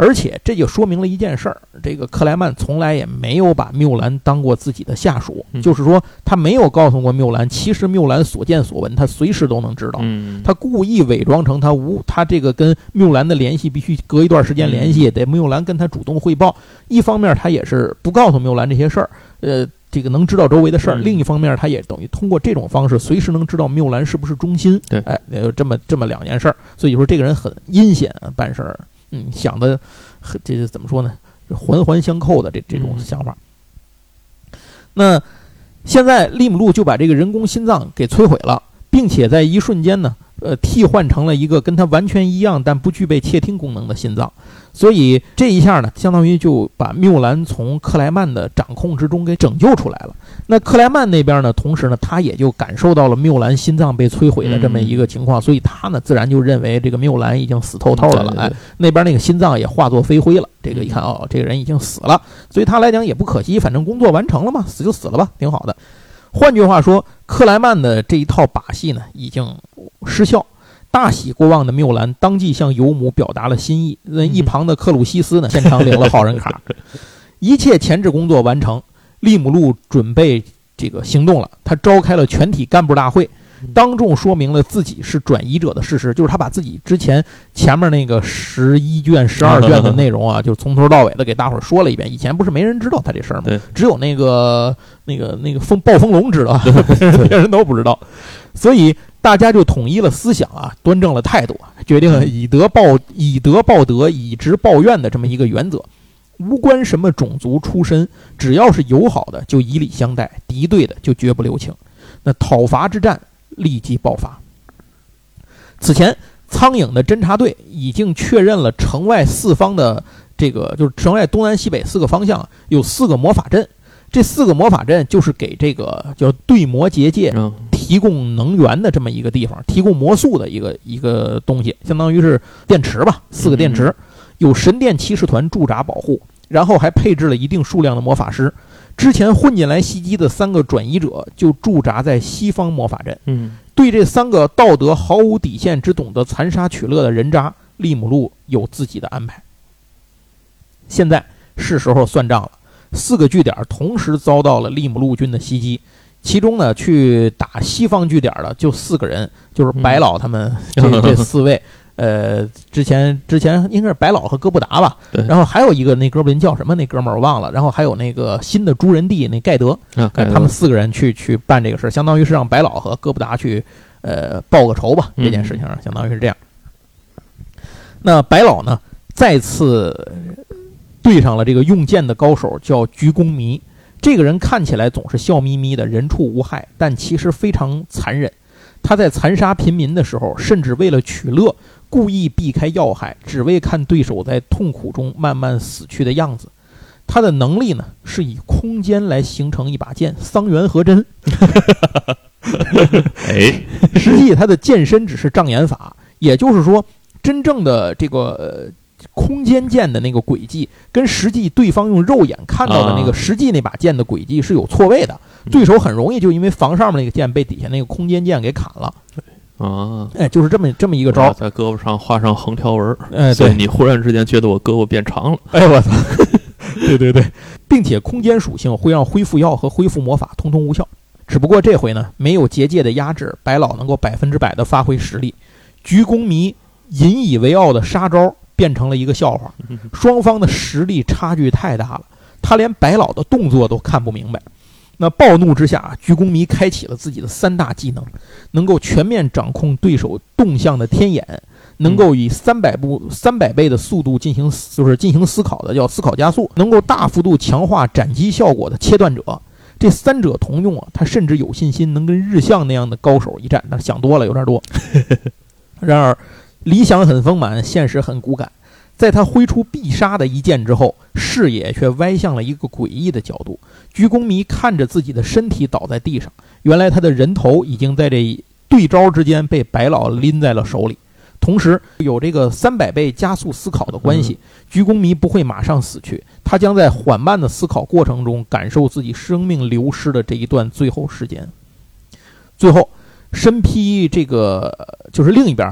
而且这就说明了一件事儿：这个克莱曼从来也没有把缪兰当过自己的下属，就是说他没有告诉过缪兰，其实缪兰所见所闻，他随时都能知道。他故意伪装成他无他这个跟缪兰的联系必须隔一段时间联系，得缪兰跟他主动汇报。一方面他也是不告诉缪兰这些事儿，呃。这个能知道周围的事儿，另一方面，他也等于通过这种方式，随时能知道缪兰是不是忠心。对，哎，有这么这么两件事儿，所以说这个人很阴险办事儿，嗯，想的，这是怎么说呢？环环相扣的这这种想法。那现在利姆路就把这个人工心脏给摧毁了，并且在一瞬间呢。呃，替换成了一个跟他完全一样但不具备窃听功能的心脏，所以这一下呢，相当于就把缪兰从克莱曼的掌控之中给拯救出来了。那克莱曼那边呢，同时呢，他也就感受到了缪兰心脏被摧毁的这么一个情况，所以他呢，自然就认为这个缪兰已经死透透的了。哎，那边那个心脏也化作飞灰了。这个一看，哦，这个人已经死了，所以他来讲也不可惜，反正工作完成了嘛，死就死了吧，挺好的。换句话说，克莱曼的这一套把戏呢，已经失效。大喜过望的缪兰当即向尤姆表达了心意。那一旁的克鲁西斯呢，现场领了好人卡。一切前置工作完成，利姆路准备这个行动了。他召开了全体干部大会。当众说明了自己是转移者的事实，就是他把自己之前前面那个十一卷、十二卷的 内容啊，就从头到尾的给大伙儿说了一遍。以前不是没人知道他这事儿吗？只有那个、那个、那个风暴风龙知道，别人都不知道。所以大家就统一了思想啊，端正了态度，决定以德报以德报德、以直报怨的这么一个原则。无关什么种族出身，只要是友好的就以礼相待，敌对的就绝不留情。那讨伐之战。立即爆发。此前，苍蝇的侦察队已经确认了城外四方的这个，就是城外东南西北四个方向有四个魔法阵。这四个魔法阵就是给这个叫对魔结界提供能源的这么一个地方，提供魔素的一个一个东西，相当于是电池吧。四个电池，有神殿骑士团驻扎保护，然后还配置了一定数量的魔法师。之前混进来袭击的三个转移者就驻扎在西方魔法阵。嗯，对这三个道德毫无底线、只懂得残杀取乐的人渣，利姆路有自己的安排。现在是时候算账了。四个据点同时遭到了利姆路军的袭击，其中呢，去打西方据点的就四个人，就是白老他们这这四位。呃，之前之前应该是白老和哥布达吧，对然后还有一个那哥布林叫什么？那哥们儿我忘了。然后还有那个新的朱人帝那盖德，他们四个人去去办这个事儿，相当于是让白老和哥布达去呃报个仇吧。这件事情上相当于是这样。那白老呢，再次对上了这个用剑的高手，叫鞠躬弥。这个人看起来总是笑眯眯的，人畜无害，但其实非常残忍。他在残杀平民的时候，甚至为了取乐。故意避开要害，只为看对手在痛苦中慢慢死去的样子。他的能力呢，是以空间来形成一把剑，桑园和真。哎，实际他的剑身只是障眼法，也就是说，真正的这个空间剑的那个轨迹，跟实际对方用肉眼看到的那个实际那把剑的轨迹是有错位的。对手很容易就因为防上面那个剑被底下那个空间剑给砍了。啊，哎，就是这么这么一个招，在胳膊上画上横条纹，哎，对你忽然之间觉得我胳膊变长了，哎，我操，对对对，并且空间属性会让恢复药和恢复魔法通通无效。只不过这回呢，没有结界的压制，白老能够百分之百的发挥实力。鞠躬迷引以为傲的杀招变成了一个笑话，双方的实力差距太大了，他连白老的动作都看不明白。那暴怒之下，鞠躬迷开启了自己的三大技能，能够全面掌控对手动向的天眼，能够以三百步三百倍的速度进行就是进行思考的叫思考加速，能够大幅度强化斩击效果的切断者。这三者同用啊，他甚至有信心能跟日向那样的高手一战。那想多了，有点多。然而，理想很丰满，现实很骨感。在他挥出必杀的一剑之后，视野却歪向了一个诡异的角度。鞠躬迷看着自己的身体倒在地上，原来他的人头已经在这对招之间被白老拎在了手里。同时，有这个三百倍加速思考的关系，鞠躬迷不会马上死去，他将在缓慢的思考过程中感受自己生命流失的这一段最后时间。最后，身披这个就是另一边，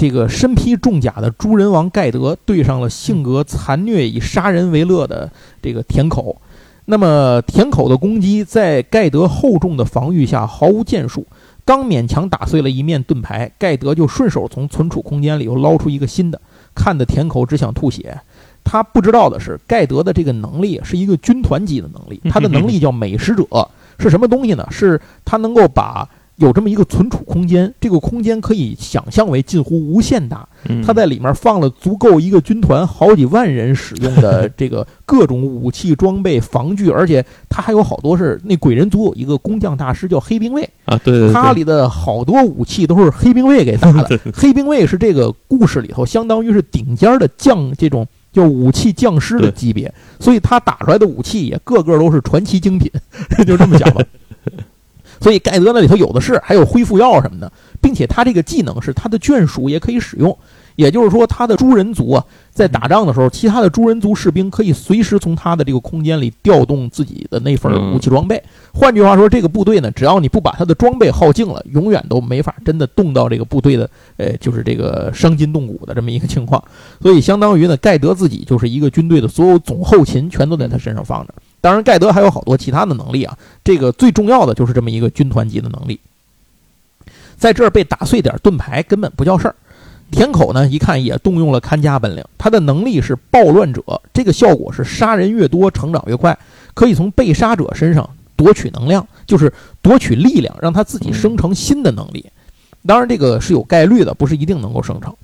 这个身披重甲的猪人王盖德对上了性格残虐、以杀人为乐的这个田口。那么田口的攻击在盖德厚重的防御下毫无建树，刚勉强打碎了一面盾牌，盖德就顺手从存储空间里又捞出一个新的，看得田口只想吐血。他不知道的是，盖德的这个能力是一个军团级的能力，他的能力叫美食者，是什么东西呢？是他能够把。有这么一个存储空间，这个空间可以想象为近乎无限大。它在里面放了足够一个军团好几万人使用的 这个各种武器装备、防具，而且它还有好多是那鬼人族有一个工匠大师叫黑兵卫啊，对，他里的好多武器都是黑兵卫给打的。黑兵卫是这个故事里头相当于是顶尖的将，这种叫武器匠师的级别，所以他打出来的武器也个个都是传奇精品，就这么讲吧。所以盖德那里头有的是，还有恢复药什么的，并且他这个技能是他的眷属也可以使用，也就是说他的猪人族啊，在打仗的时候，其他的猪人族士兵可以随时从他的这个空间里调动自己的那份武器装备。换句话说，这个部队呢，只要你不把他的装备耗尽了，永远都没法真的动到这个部队的，呃，就是这个伤筋动骨的这么一个情况。所以相当于呢，盖德自己就是一个军队的所有总后勤，全都在他身上放着。当然，盖德还有好多其他的能力啊。这个最重要的就是这么一个军团级的能力，在这儿被打碎点盾牌根本不叫事儿。田口呢，一看也动用了看家本领，他的能力是暴乱者，这个效果是杀人越多成长越快，可以从被杀者身上夺取能量，就是夺取力量，让他自己生成新的能力。当然，这个是有概率的，不是一定能够生成，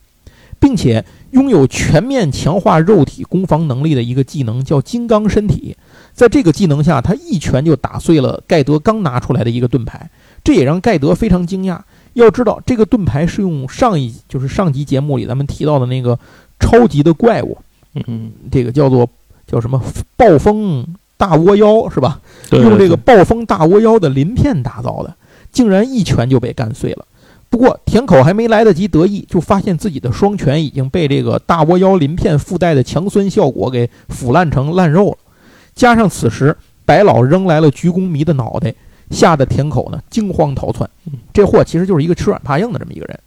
并且拥有全面强化肉体攻防能力的一个技能叫金刚身体。在这个技能下，他一拳就打碎了盖德刚拿出来的一个盾牌，这也让盖德非常惊讶。要知道，这个盾牌是用上一就是上集节目里咱们提到的那个超级的怪物，嗯，这个叫做叫什么暴风大窝妖是吧？用这个暴风大窝妖的鳞片打造的，竟然一拳就被干碎了。不过田口还没来得及得意，就发现自己的双拳已经被这个大窝妖鳞片附带的强酸效果给腐烂成烂肉了。加上此时白老扔来了鞠躬迷的脑袋，吓得田口呢惊慌逃窜。这货其实就是一个吃软怕硬的这么一个人。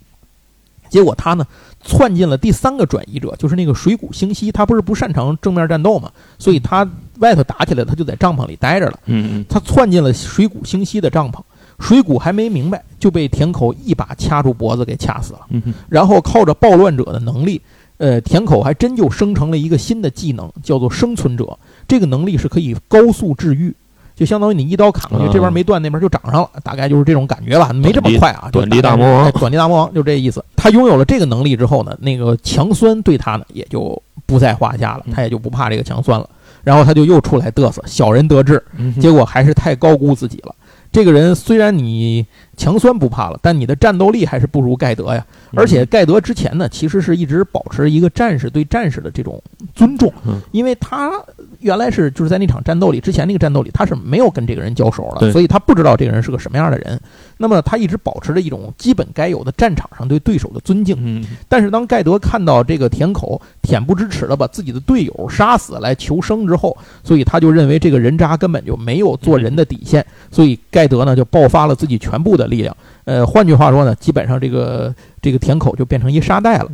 结果他呢窜进了第三个转移者，就是那个水谷星稀，他不是不擅长正面战斗嘛，所以他外头打起来，他就在帐篷里待着了。嗯他窜进了水谷星稀的帐篷，水谷还没明白，就被田口一把掐住脖子给掐死了。然后靠着暴乱者的能力，呃，田口还真就生成了一个新的技能，叫做生存者。这个能力是可以高速治愈，就相当于你一刀砍过去，嗯这边没断，那边就长上了，大概就是这种感觉吧，没这么快啊。短笛大魔王哎短笛大魔王就这意思。他拥有了这个能力之后呢，那个强酸对他呢也就不在话下了，嗯他也就不怕这个强酸了。然后他就又出来嘚瑟，小人得志，嗯结果还是太高估自己了。这个人虽然你强酸不怕了，但你的战斗力还是不如盖德呀。而且盖德之前呢，其实是一直保持一个战士对战士的这种尊重嗯，因为他原来是就是在那场战斗里之前那个战斗里，他是没有跟这个人交手的，所以他不知道这个人是个什么样的人。那么他一直保持着一种基本该有的战场上对对手的尊敬。嗯但是当盖德看到这个田口恬不知耻的把自己的队友杀死来求生之后，所以他就认为这个人渣根本就没有做人的底线，所以盖德呢就爆发了自己全部的力量。呃，换句话说呢，基本上这个这个田口就变成一沙袋了，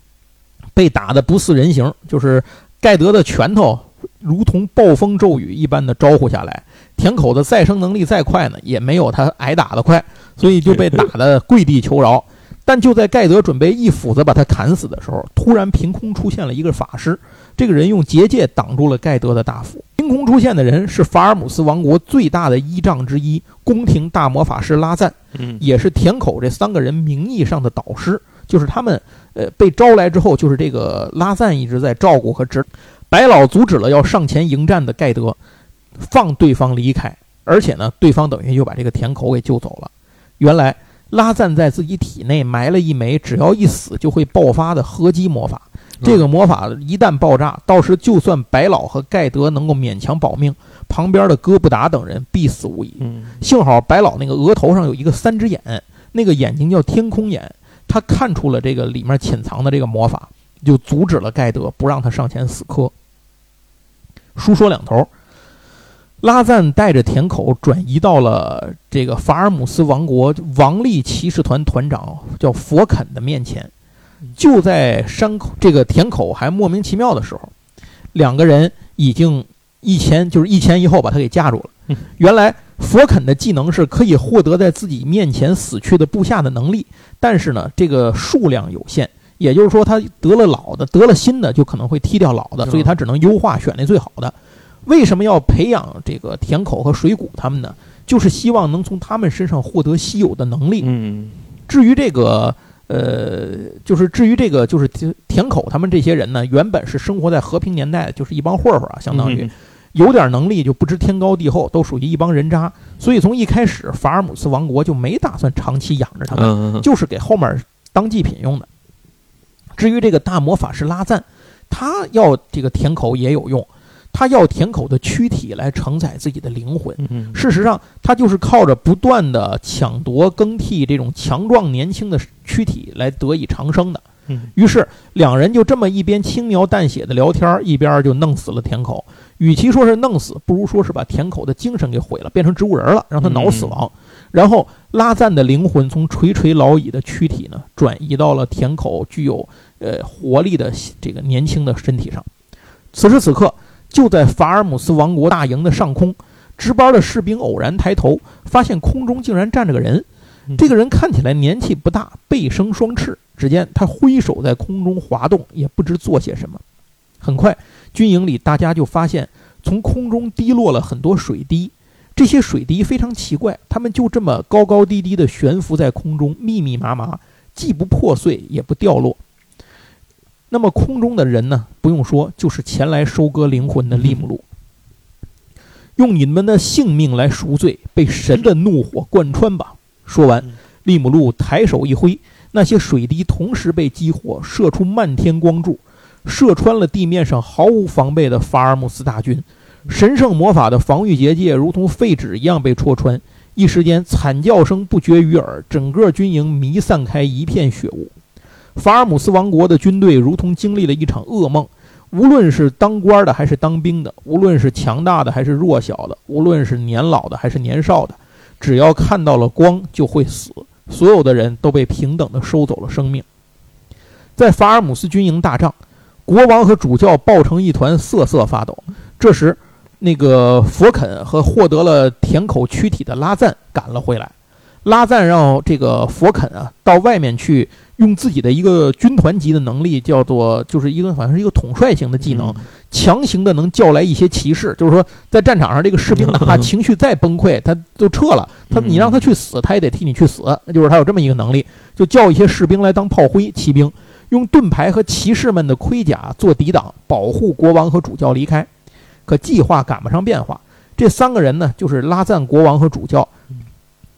被打的不似人形，就是盖德的拳头如同暴风骤雨一般的招呼下来，田口的再生能力再快呢，也没有他挨打的快，所以就被打的跪地求饶。但就在盖德准备一斧子把他砍死的时候，突然凭空出现了一个法师。这个人用结界挡住了盖德的大斧。凭空出现的人是法尔姆斯王国最大的依仗之一——宫廷大魔法师拉赞，嗯也是田口这三个人名义上的导师。就是他们，呃，被招来之后，就是这个拉赞一直在照顾和指。白老阻止了要上前迎战的盖德，放对方离开，而且呢，对方等于就把这个田口给救走了。原来拉赞在自己体内埋了一枚只要一死就会爆发的合击魔法。这个魔法一旦爆炸，到时就算白老和盖德能够勉强保命，旁边的哥布达等人必死无疑。嗯幸好白老那个额头上有一个三只眼，那个眼睛叫天空眼，他看出了这个里面潜藏的这个魔法，就阻止了盖德，不让他上前死磕。书说两头，拉赞带着田口转移到了这个法尔姆斯王国王力骑士团团长叫佛肯的面前。就在山口这个田口还莫名其妙的时候，两个人已经一前就是一前一后把他给架住了。嗯原来佛肯的技能是可以获得在自己面前死去的部下的能力，但是呢，这个数量有限，也就是说，他得了老的，得了新的就可能会踢掉老的，嗯所以他只能优化选那最好的。为什么要培养这个田口和水谷他们呢？就是希望能从他们身上获得稀有的能力。嗯至于这个，呃，就是至于这个，就是田田口他们这些人呢，原本是生活在和平年代，就是一帮混混啊，相当于。嗯有点能力就不知天高地厚，都属于一帮人渣。所以从一开始，法尔姆斯王国就没打算长期养着他们，嗯就是给后面当祭品用的。至于这个大魔法师拉赞，他要这个田口也有用，他要田口的躯体来承载自己的灵魂。嗯事实上，他就是靠着不断的抢夺、更替这种强壮年轻的躯体来得以长生的。嗯于是两人就这么一边轻描淡写的聊天，一边就弄死了田口。与其说是弄死，不如说是把田口的精神给毁了，变成植物人了，让他脑死亡。然后拉赞的灵魂从垂垂老矣的躯体呢，转移到了田口具有呃活力的这个年轻的身体上。此时此刻，就在法尔姆斯王国大营的上空，值班的士兵偶然抬头，发现空中竟然站着个人。这个人看起来年纪不大，背生双翅。只见他挥手在空中滑动，也不知做些什么。很快，军营里大家就发现，从空中滴落了很多水滴。这些水滴非常奇怪，它们就这么高高低低地悬浮在空中，密密麻麻，既不破碎也不掉落。那么空中的人呢？不用说，就是前来收割灵魂的利姆路。用你们的性命来赎罪，被神的怒火贯穿吧！说完，利姆路抬手一挥，那些水滴同时被激活，射出漫天光柱，射穿了地面上毫无防备的法尔姆斯大军。神圣魔法的防御结界如同废纸一样被戳穿，一时间惨叫声不绝于耳，整个军营弥散开一片血雾。法尔姆斯王国的军队如同经历了一场噩梦，无论是当官的还是当兵的，无论是强大的还是弱小的，无论是年老的还是年少的，只要看到了光就会死。所有的人都被平等的收走了生命。在法尔姆斯军营大帐，国王和主教抱成一团，瑟瑟发抖。这时，那个佛肯和获得了甜口躯体的拉赞赶了回来。拉赞让这个佛肯啊到外面去，用自己的一个军团级的能力，叫做就是一个好像是一个统帅型的技能，强行的能叫来一些骑士。就是说，在战场上这个士兵哪怕情绪再崩溃，他就撤了。他你让他去死，他也得替你去死。就是他有这么一个能力，就叫一些士兵来当炮灰骑兵，用盾牌和骑士们的盔甲做抵挡，保护国王和主教离开。可计划赶不上变化，这三个人呢，就是拉赞国王和主教。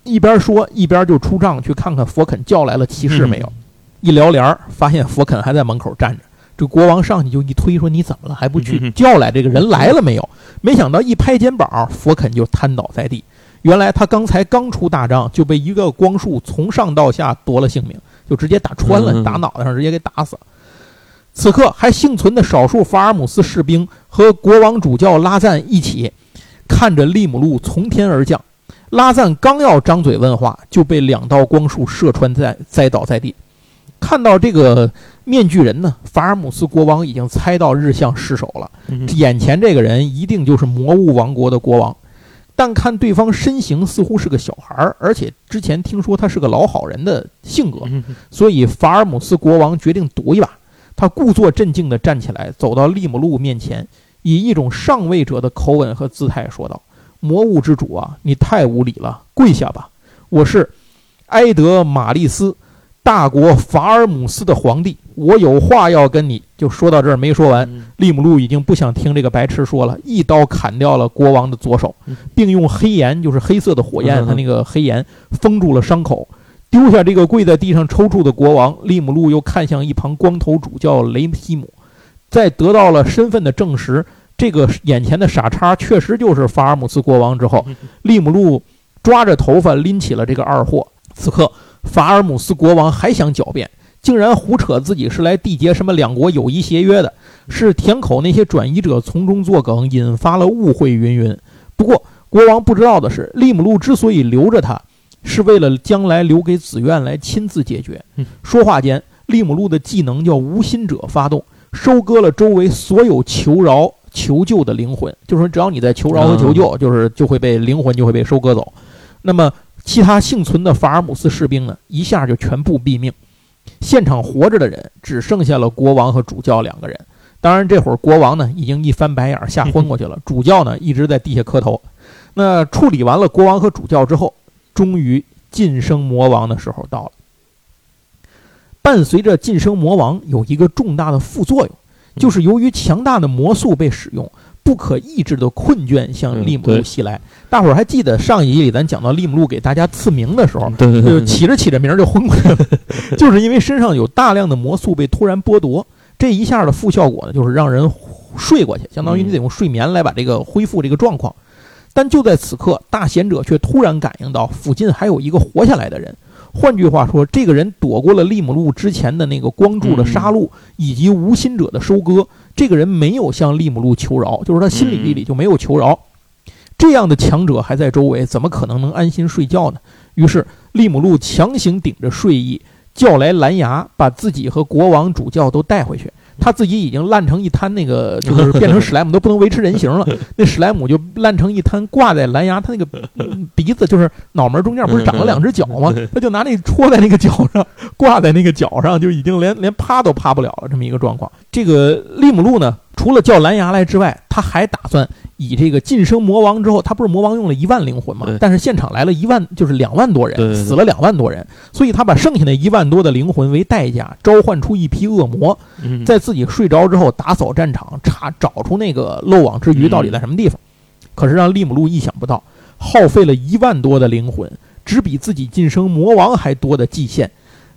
一边说一边就出帐去看看佛肯叫来了骑士没有，一撩帘儿发现佛肯还在门口站着。这国王上去就一推说：“你怎么了？还不去叫来这个人来了没有？”没想到一拍肩膀，佛肯就瘫倒在地。原来他刚才刚出大帐就被一个光束从上到下夺了性命，就直接打穿了，打脑袋上直接给打死了。此刻还幸存的少数法尔姆斯士兵和国王主教拉赞一起看着利姆路从天而降。拉赞刚要张嘴问话，就被两道光束射穿，在栽倒在地。看到这个面具人呢，法尔姆斯国王已经猜到日向失手了，眼前这个人一定就是魔物王国的国王。但看对方身形似乎是个小孩儿，而且之前听说他是个老好人的性格，所以法尔姆斯国王决定赌一把。他故作镇静地站起来，走到利姆路面前，以一种上位者的口吻和姿态说道。魔物之主啊，你太无礼了！跪下吧，我是埃德玛丽斯，大国法尔姆斯的皇帝，我有话要跟你。就说到这儿没说完，利姆路已经不想听这个白痴说了，一刀砍掉了国王的左手，并用黑岩，就是黑色的火焰，他那个黑岩封住了伤口，丢下这个跪在地上抽搐的国王。利姆路又看向一旁光头主教雷西姆，在得到了身份的证实。这个眼前的傻叉确实就是法尔姆斯国王。之后，利姆路抓着头发拎起了这个二货。此刻，法尔姆斯国王还想狡辩，竟然胡扯自己是来缔结什么两国友谊协约的，是田口那些转移者从中作梗，引发了误会。云云。不过，国王不知道的是，利姆路之所以留着他，是为了将来留给紫苑来亲自解决。说话间，利姆路的技能叫无心者发动，收割了周围所有求饶。求救的灵魂，就是说，只要你在求饶和求救，就是就会被灵魂就会被收割走。那么，其他幸存的法尔姆斯士兵呢，一下就全部毙命。现场活着的人只剩下了国王和主教两个人。当然，这会儿国王呢已经一翻白眼吓昏过去了，主教呢一直在地下磕头。那处理完了国王和主教之后，终于晋升魔王的时候到了。伴随着晋升魔王有一个重大的副作用。就是由于强大的魔素被使用，不可抑制的困倦向利姆路袭来。大伙儿还记得上一集里咱讲到利姆路给大家赐名的时候，就起着起着名就昏过去了，就是因为身上有大量的魔素被突然剥夺。这一下的副效果呢，就是让人睡过去，相当于你得用睡眠来把这个恢复这个状况。但就在此刻，大贤者却突然感应到附近还有一个活下来的人。换句话说，这个人躲过了利姆路之前的那个光柱的杀戮以及无心者的收割。这个人没有向利姆路求饶，就是他心里里就没有求饶。这样的强者还在周围，怎么可能能安心睡觉呢？于是利姆路强行顶着睡意，叫来蓝牙，把自己和国王主教都带回去。他自己已经烂成一滩，那个 就是变成史莱姆都不能维持人形了。那史莱姆就烂成一滩，挂在蓝牙他那个鼻子，就是脑门中间不是长了两只脚吗？他就拿那戳在那个脚上，挂在那个脚上，就已经连连趴都趴不了了，这么一个状况。这个利姆路呢，除了叫蓝牙来之外，他还打算。以这个晋升魔王之后，他不是魔王用了一万灵魂嘛？但是现场来了一万，就是两万多人，死了两万多人，所以他把剩下的一万多的灵魂为代价，召唤出一批恶魔，在自己睡着之后打扫战场，查找出那个漏网之鱼到底在什么地方。可是让利姆路意想不到，耗费了一万多的灵魂，只比自己晋升魔王还多的祭献。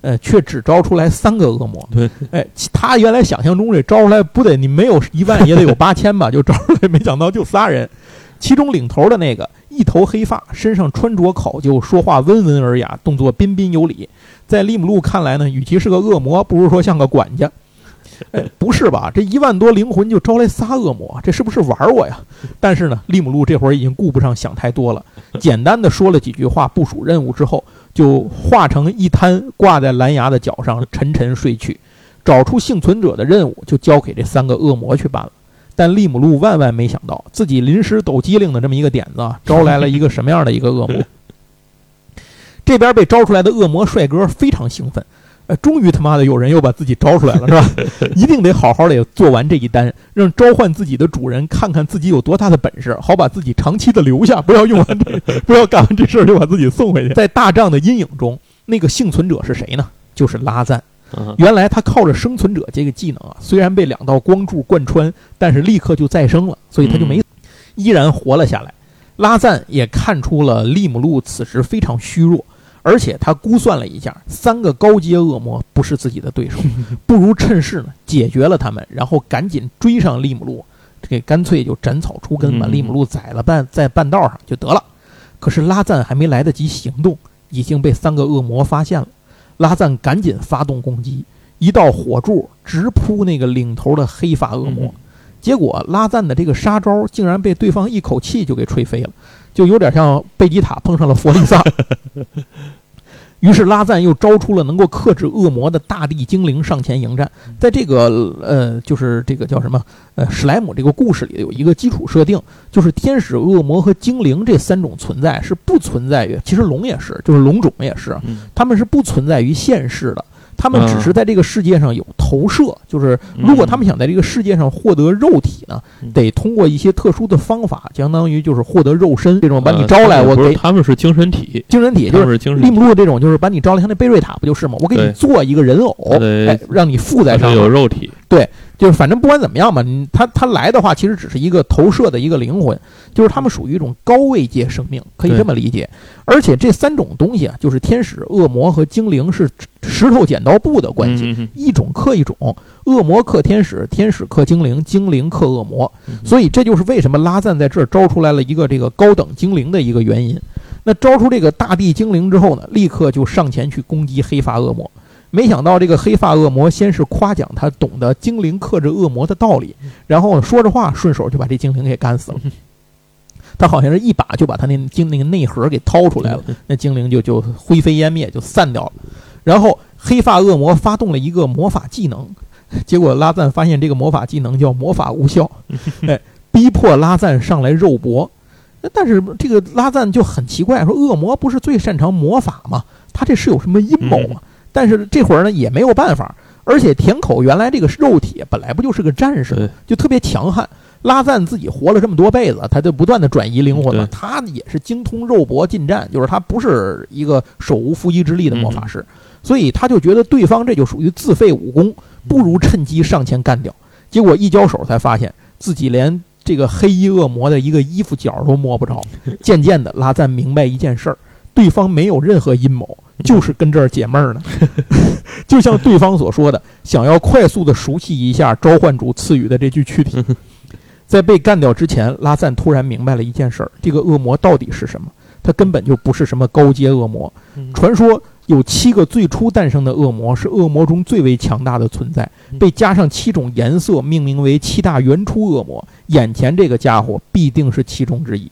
呃，却只招出来三个恶魔。对，哎，他原来想象中这招出来不得你没有一万也得有八千吧？就招出来，没想到就仨人。其中领头的那个一头黑发，身上穿着考究，说话温文尔雅，动作彬彬有礼。在利姆路看来呢，与其是个恶魔，不如说像个管家。哎，不是吧？这一万多灵魂就招来仨恶魔，这是不是玩我呀？但是呢，利姆路这会儿已经顾不上想太多了，简单的说了几句话，部署任务之后。就化成一滩挂在蓝牙的脚上，沉沉睡去。找出幸存者的任务就交给这三个恶魔去办了。但利姆路万万没想到，自己临时抖机灵的这么一个点子啊，招来了一个什么样的一个恶魔？这边被招出来的恶魔帅哥非常兴奋，呃，终于他妈的有人又把自己招出来了，是吧？一定得好好的做完这一单，让召唤自己的主人看看自己有多大的本事，好把自己长期的留下，不要用完这，不要干完这事儿就把自己送回去。在大仗的阴影中，那个幸存者是谁呢？就是拉赞。原来他靠着生存者这个技能啊，虽然被两道光柱贯穿，但是立刻就再生了，所以他就没依然活了下来。拉赞也看出了利姆路此时非常虚弱。而且他估算了一下，三个高阶恶魔不是自己的对手，不如趁势呢解决了他们，然后赶紧追上利姆路，这干脆就斩草除根，把利姆路宰了半在半道上就得了。可是拉赞还没来得及行动，已经被三个恶魔发现了。拉赞赶紧发动攻击，一道火柱直扑那个领头的黑发恶魔，结果拉赞的这个杀招竟然被对方一口气就给吹飞了。就有点像贝吉塔碰上了佛利萨，于是拉赞又招出了能够克制恶魔的大地精灵上前迎战。在这个呃，就是这个叫什么呃史莱姆这个故事里有一个基础设定，就是天使、恶魔和精灵这三种存在是不存在于，其实龙也是，就是龙种也是，他们是不存在于现世的。他们只是在这个世界上有投射，就是如果他们想在这个世界上获得肉体呢，得通过一些特殊的方法，相当于就是获得肉身这种把你招来，我给他们是精神体，精神体就是利姆路这种，就是把你招来，像那贝瑞塔不就是吗？我给你做一个人偶，哎，让你附在上面，有肉体，对。就是反正不管怎么样嘛，他他来的话，其实只是一个投射的一个灵魂，就是他们属于一种高位界生命，可以这么理解。而且这三种东西啊，就是天使、恶魔和精灵是石头剪刀布的关系，一种克一种，恶魔克天使，天使克精灵，精灵克恶魔。所以这就是为什么拉赞在这儿招出来了一个这个高等精灵的一个原因。那招出这个大地精灵之后呢，立刻就上前去攻击黑发恶魔。没想到这个黑发恶魔先是夸奖他懂得精灵克制恶魔的道理，然后说着话顺手就把这精灵给干死了。他好像是一把就把他那精那个内核给掏出来了，那精灵就就灰飞烟灭，就散掉了。然后黑发恶魔发动了一个魔法技能，结果拉赞发现这个魔法技能叫魔法无效，哎，逼迫拉赞上来肉搏。但是这个拉赞就很奇怪，说恶魔不是最擅长魔法吗？他这是有什么阴谋吗？但是这会儿呢也没有办法，而且田口原来这个肉体本来不就是个战士，就特别强悍。拉赞自己活了这么多辈子，他就不断的转移灵魂嘛，他也是精通肉搏近战，就是他不是一个手无缚鸡之力的魔法师，所以他就觉得对方这就属于自废武功，不如趁机上前干掉。结果一交手才发现自己连这个黑衣恶魔的一个衣服角都摸不着。渐渐的，拉赞明白一件事儿。对方没有任何阴谋，就是跟这儿解闷儿呢。就像对方所说的，想要快速的熟悉一下召唤主赐予的这具躯体。在被干掉之前，拉赞突然明白了一件事儿：这个恶魔到底是什么？他根本就不是什么高阶恶魔。传说有七个最初诞生的恶魔，是恶魔中最为强大的存在，被加上七种颜色，命名为七大原初恶魔。眼前这个家伙必定是其中之一。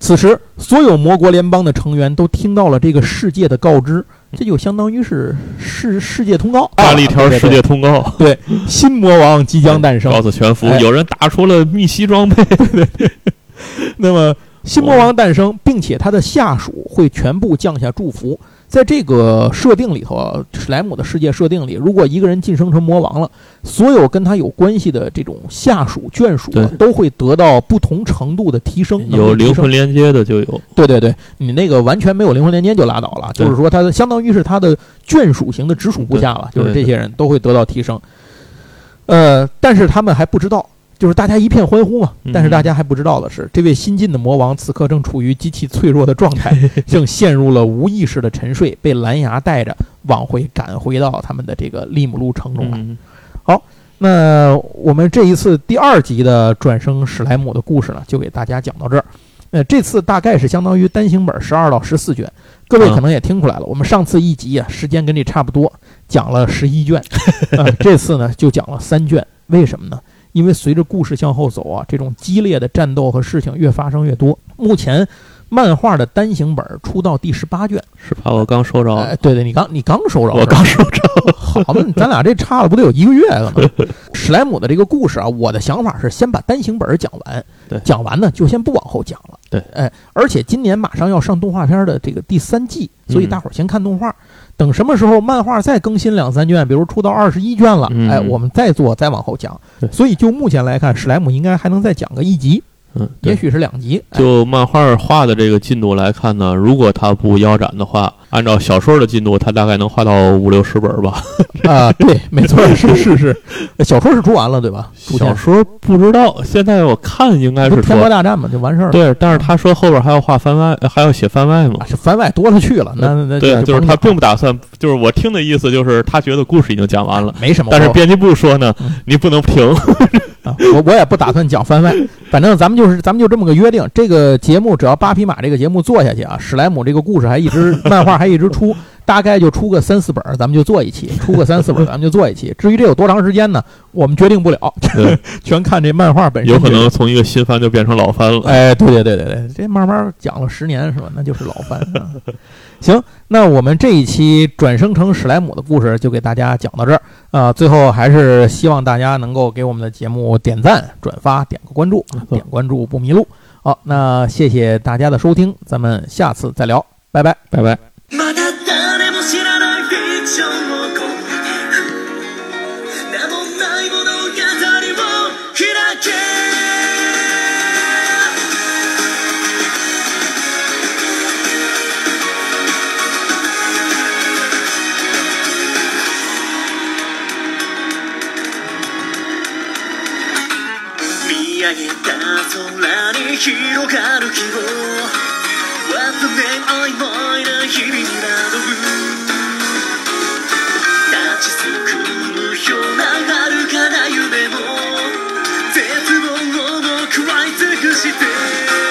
此时，所有魔国联邦的成员都听到了这个世界的告知，这就相当于是世世界通告，发了一条世界通告。对，新魔王即将诞生，告诉全服，有人打出了密西装备。那么，新魔王诞生，并且他的下属会全部降下祝福。在这个设定里头啊，史莱姆的世界设定里，如果一个人晋升成魔王了，所有跟他有关系的这种下属眷属都会得到不同程度的提升。有灵魂连接的就有。对对对，你那个完全没有灵魂连接就拉倒了，就是说他相当于是他的眷属型的直属部下了，就是这些人都会得到提升。呃，但是他们还不知道。就是大家一片欢呼嘛，但是大家还不知道的是，这位新晋的魔王此刻正处于极其脆弱的状态，正陷入了无意识的沉睡，被蓝牙带着往回赶回到他们的这个利姆路城中来。好，那我们这一次第二集的转生史莱姆的故事呢，就给大家讲到这儿。呃，这次大概是相当于单行本十二到十四卷，各位可能也听出来了，我们上次一集啊，时间跟这差不多，讲了十一卷，这次呢就讲了三卷，为什么呢？因为随着故事向后走啊，这种激烈的战斗和事情越发生越多。目前漫画的单行本出到第十八卷，是吧？我刚收着，哎，对对，你刚你刚收着，我刚收着，好嘛，咱俩这差了不得有一个月了吗？史莱姆的这个故事啊，我的想法是先把单行本讲完，对，讲完呢就先不往后讲了，对，哎，而且今年马上要上动画片的这个第三季，所以大伙儿先看动画，等什么时候漫画再更新两三卷，比如出到二十一卷了，哎，我们再做再往后讲，所以就目前来看，史莱姆应该还能再讲个一集。嗯，也许是两集。就漫画画的这个进度来看呢，如果他不腰斩的话，按照小说的进度，他大概能画到五六十本吧。啊，对，没错，是是是。小说是出完了，对吧？小说不知道，现在我看应该是天国大战嘛，就完事儿了。对，但是他说后边还要画番外，还要写番外嘛？是番外多了去了。那那对，就是他并不打算，就是我听的意思就是他觉得故事已经讲完了，没什么。但是编辑部说呢，你不能停。我我也不打算讲番外，反正咱们就是咱们就这么个约定。这个节目只要八匹马这个节目做下去啊，史莱姆这个故事还一直 漫画还一直出，大概就出个三四本，咱们就做一期；出个三四本，咱们就做一期。至于这有多长时间呢，我们决定不了，全看这漫画本身。有可能从一个新番就变成老番了。哎，对对对对对，这慢慢讲了十年是吧？那就是老番。行，那我们这一期转生成史莱姆的故事就给大家讲到这儿啊。最后还是希望大家能够给我们的节目点赞、转发、点个关注，点关注不迷路。好，那谢谢大家的收听，咱们下次再聊，拜拜，拜拜。広がる希望 What the な日々になど立ちすくむような遥かな夢も絶望をも食らい尽くして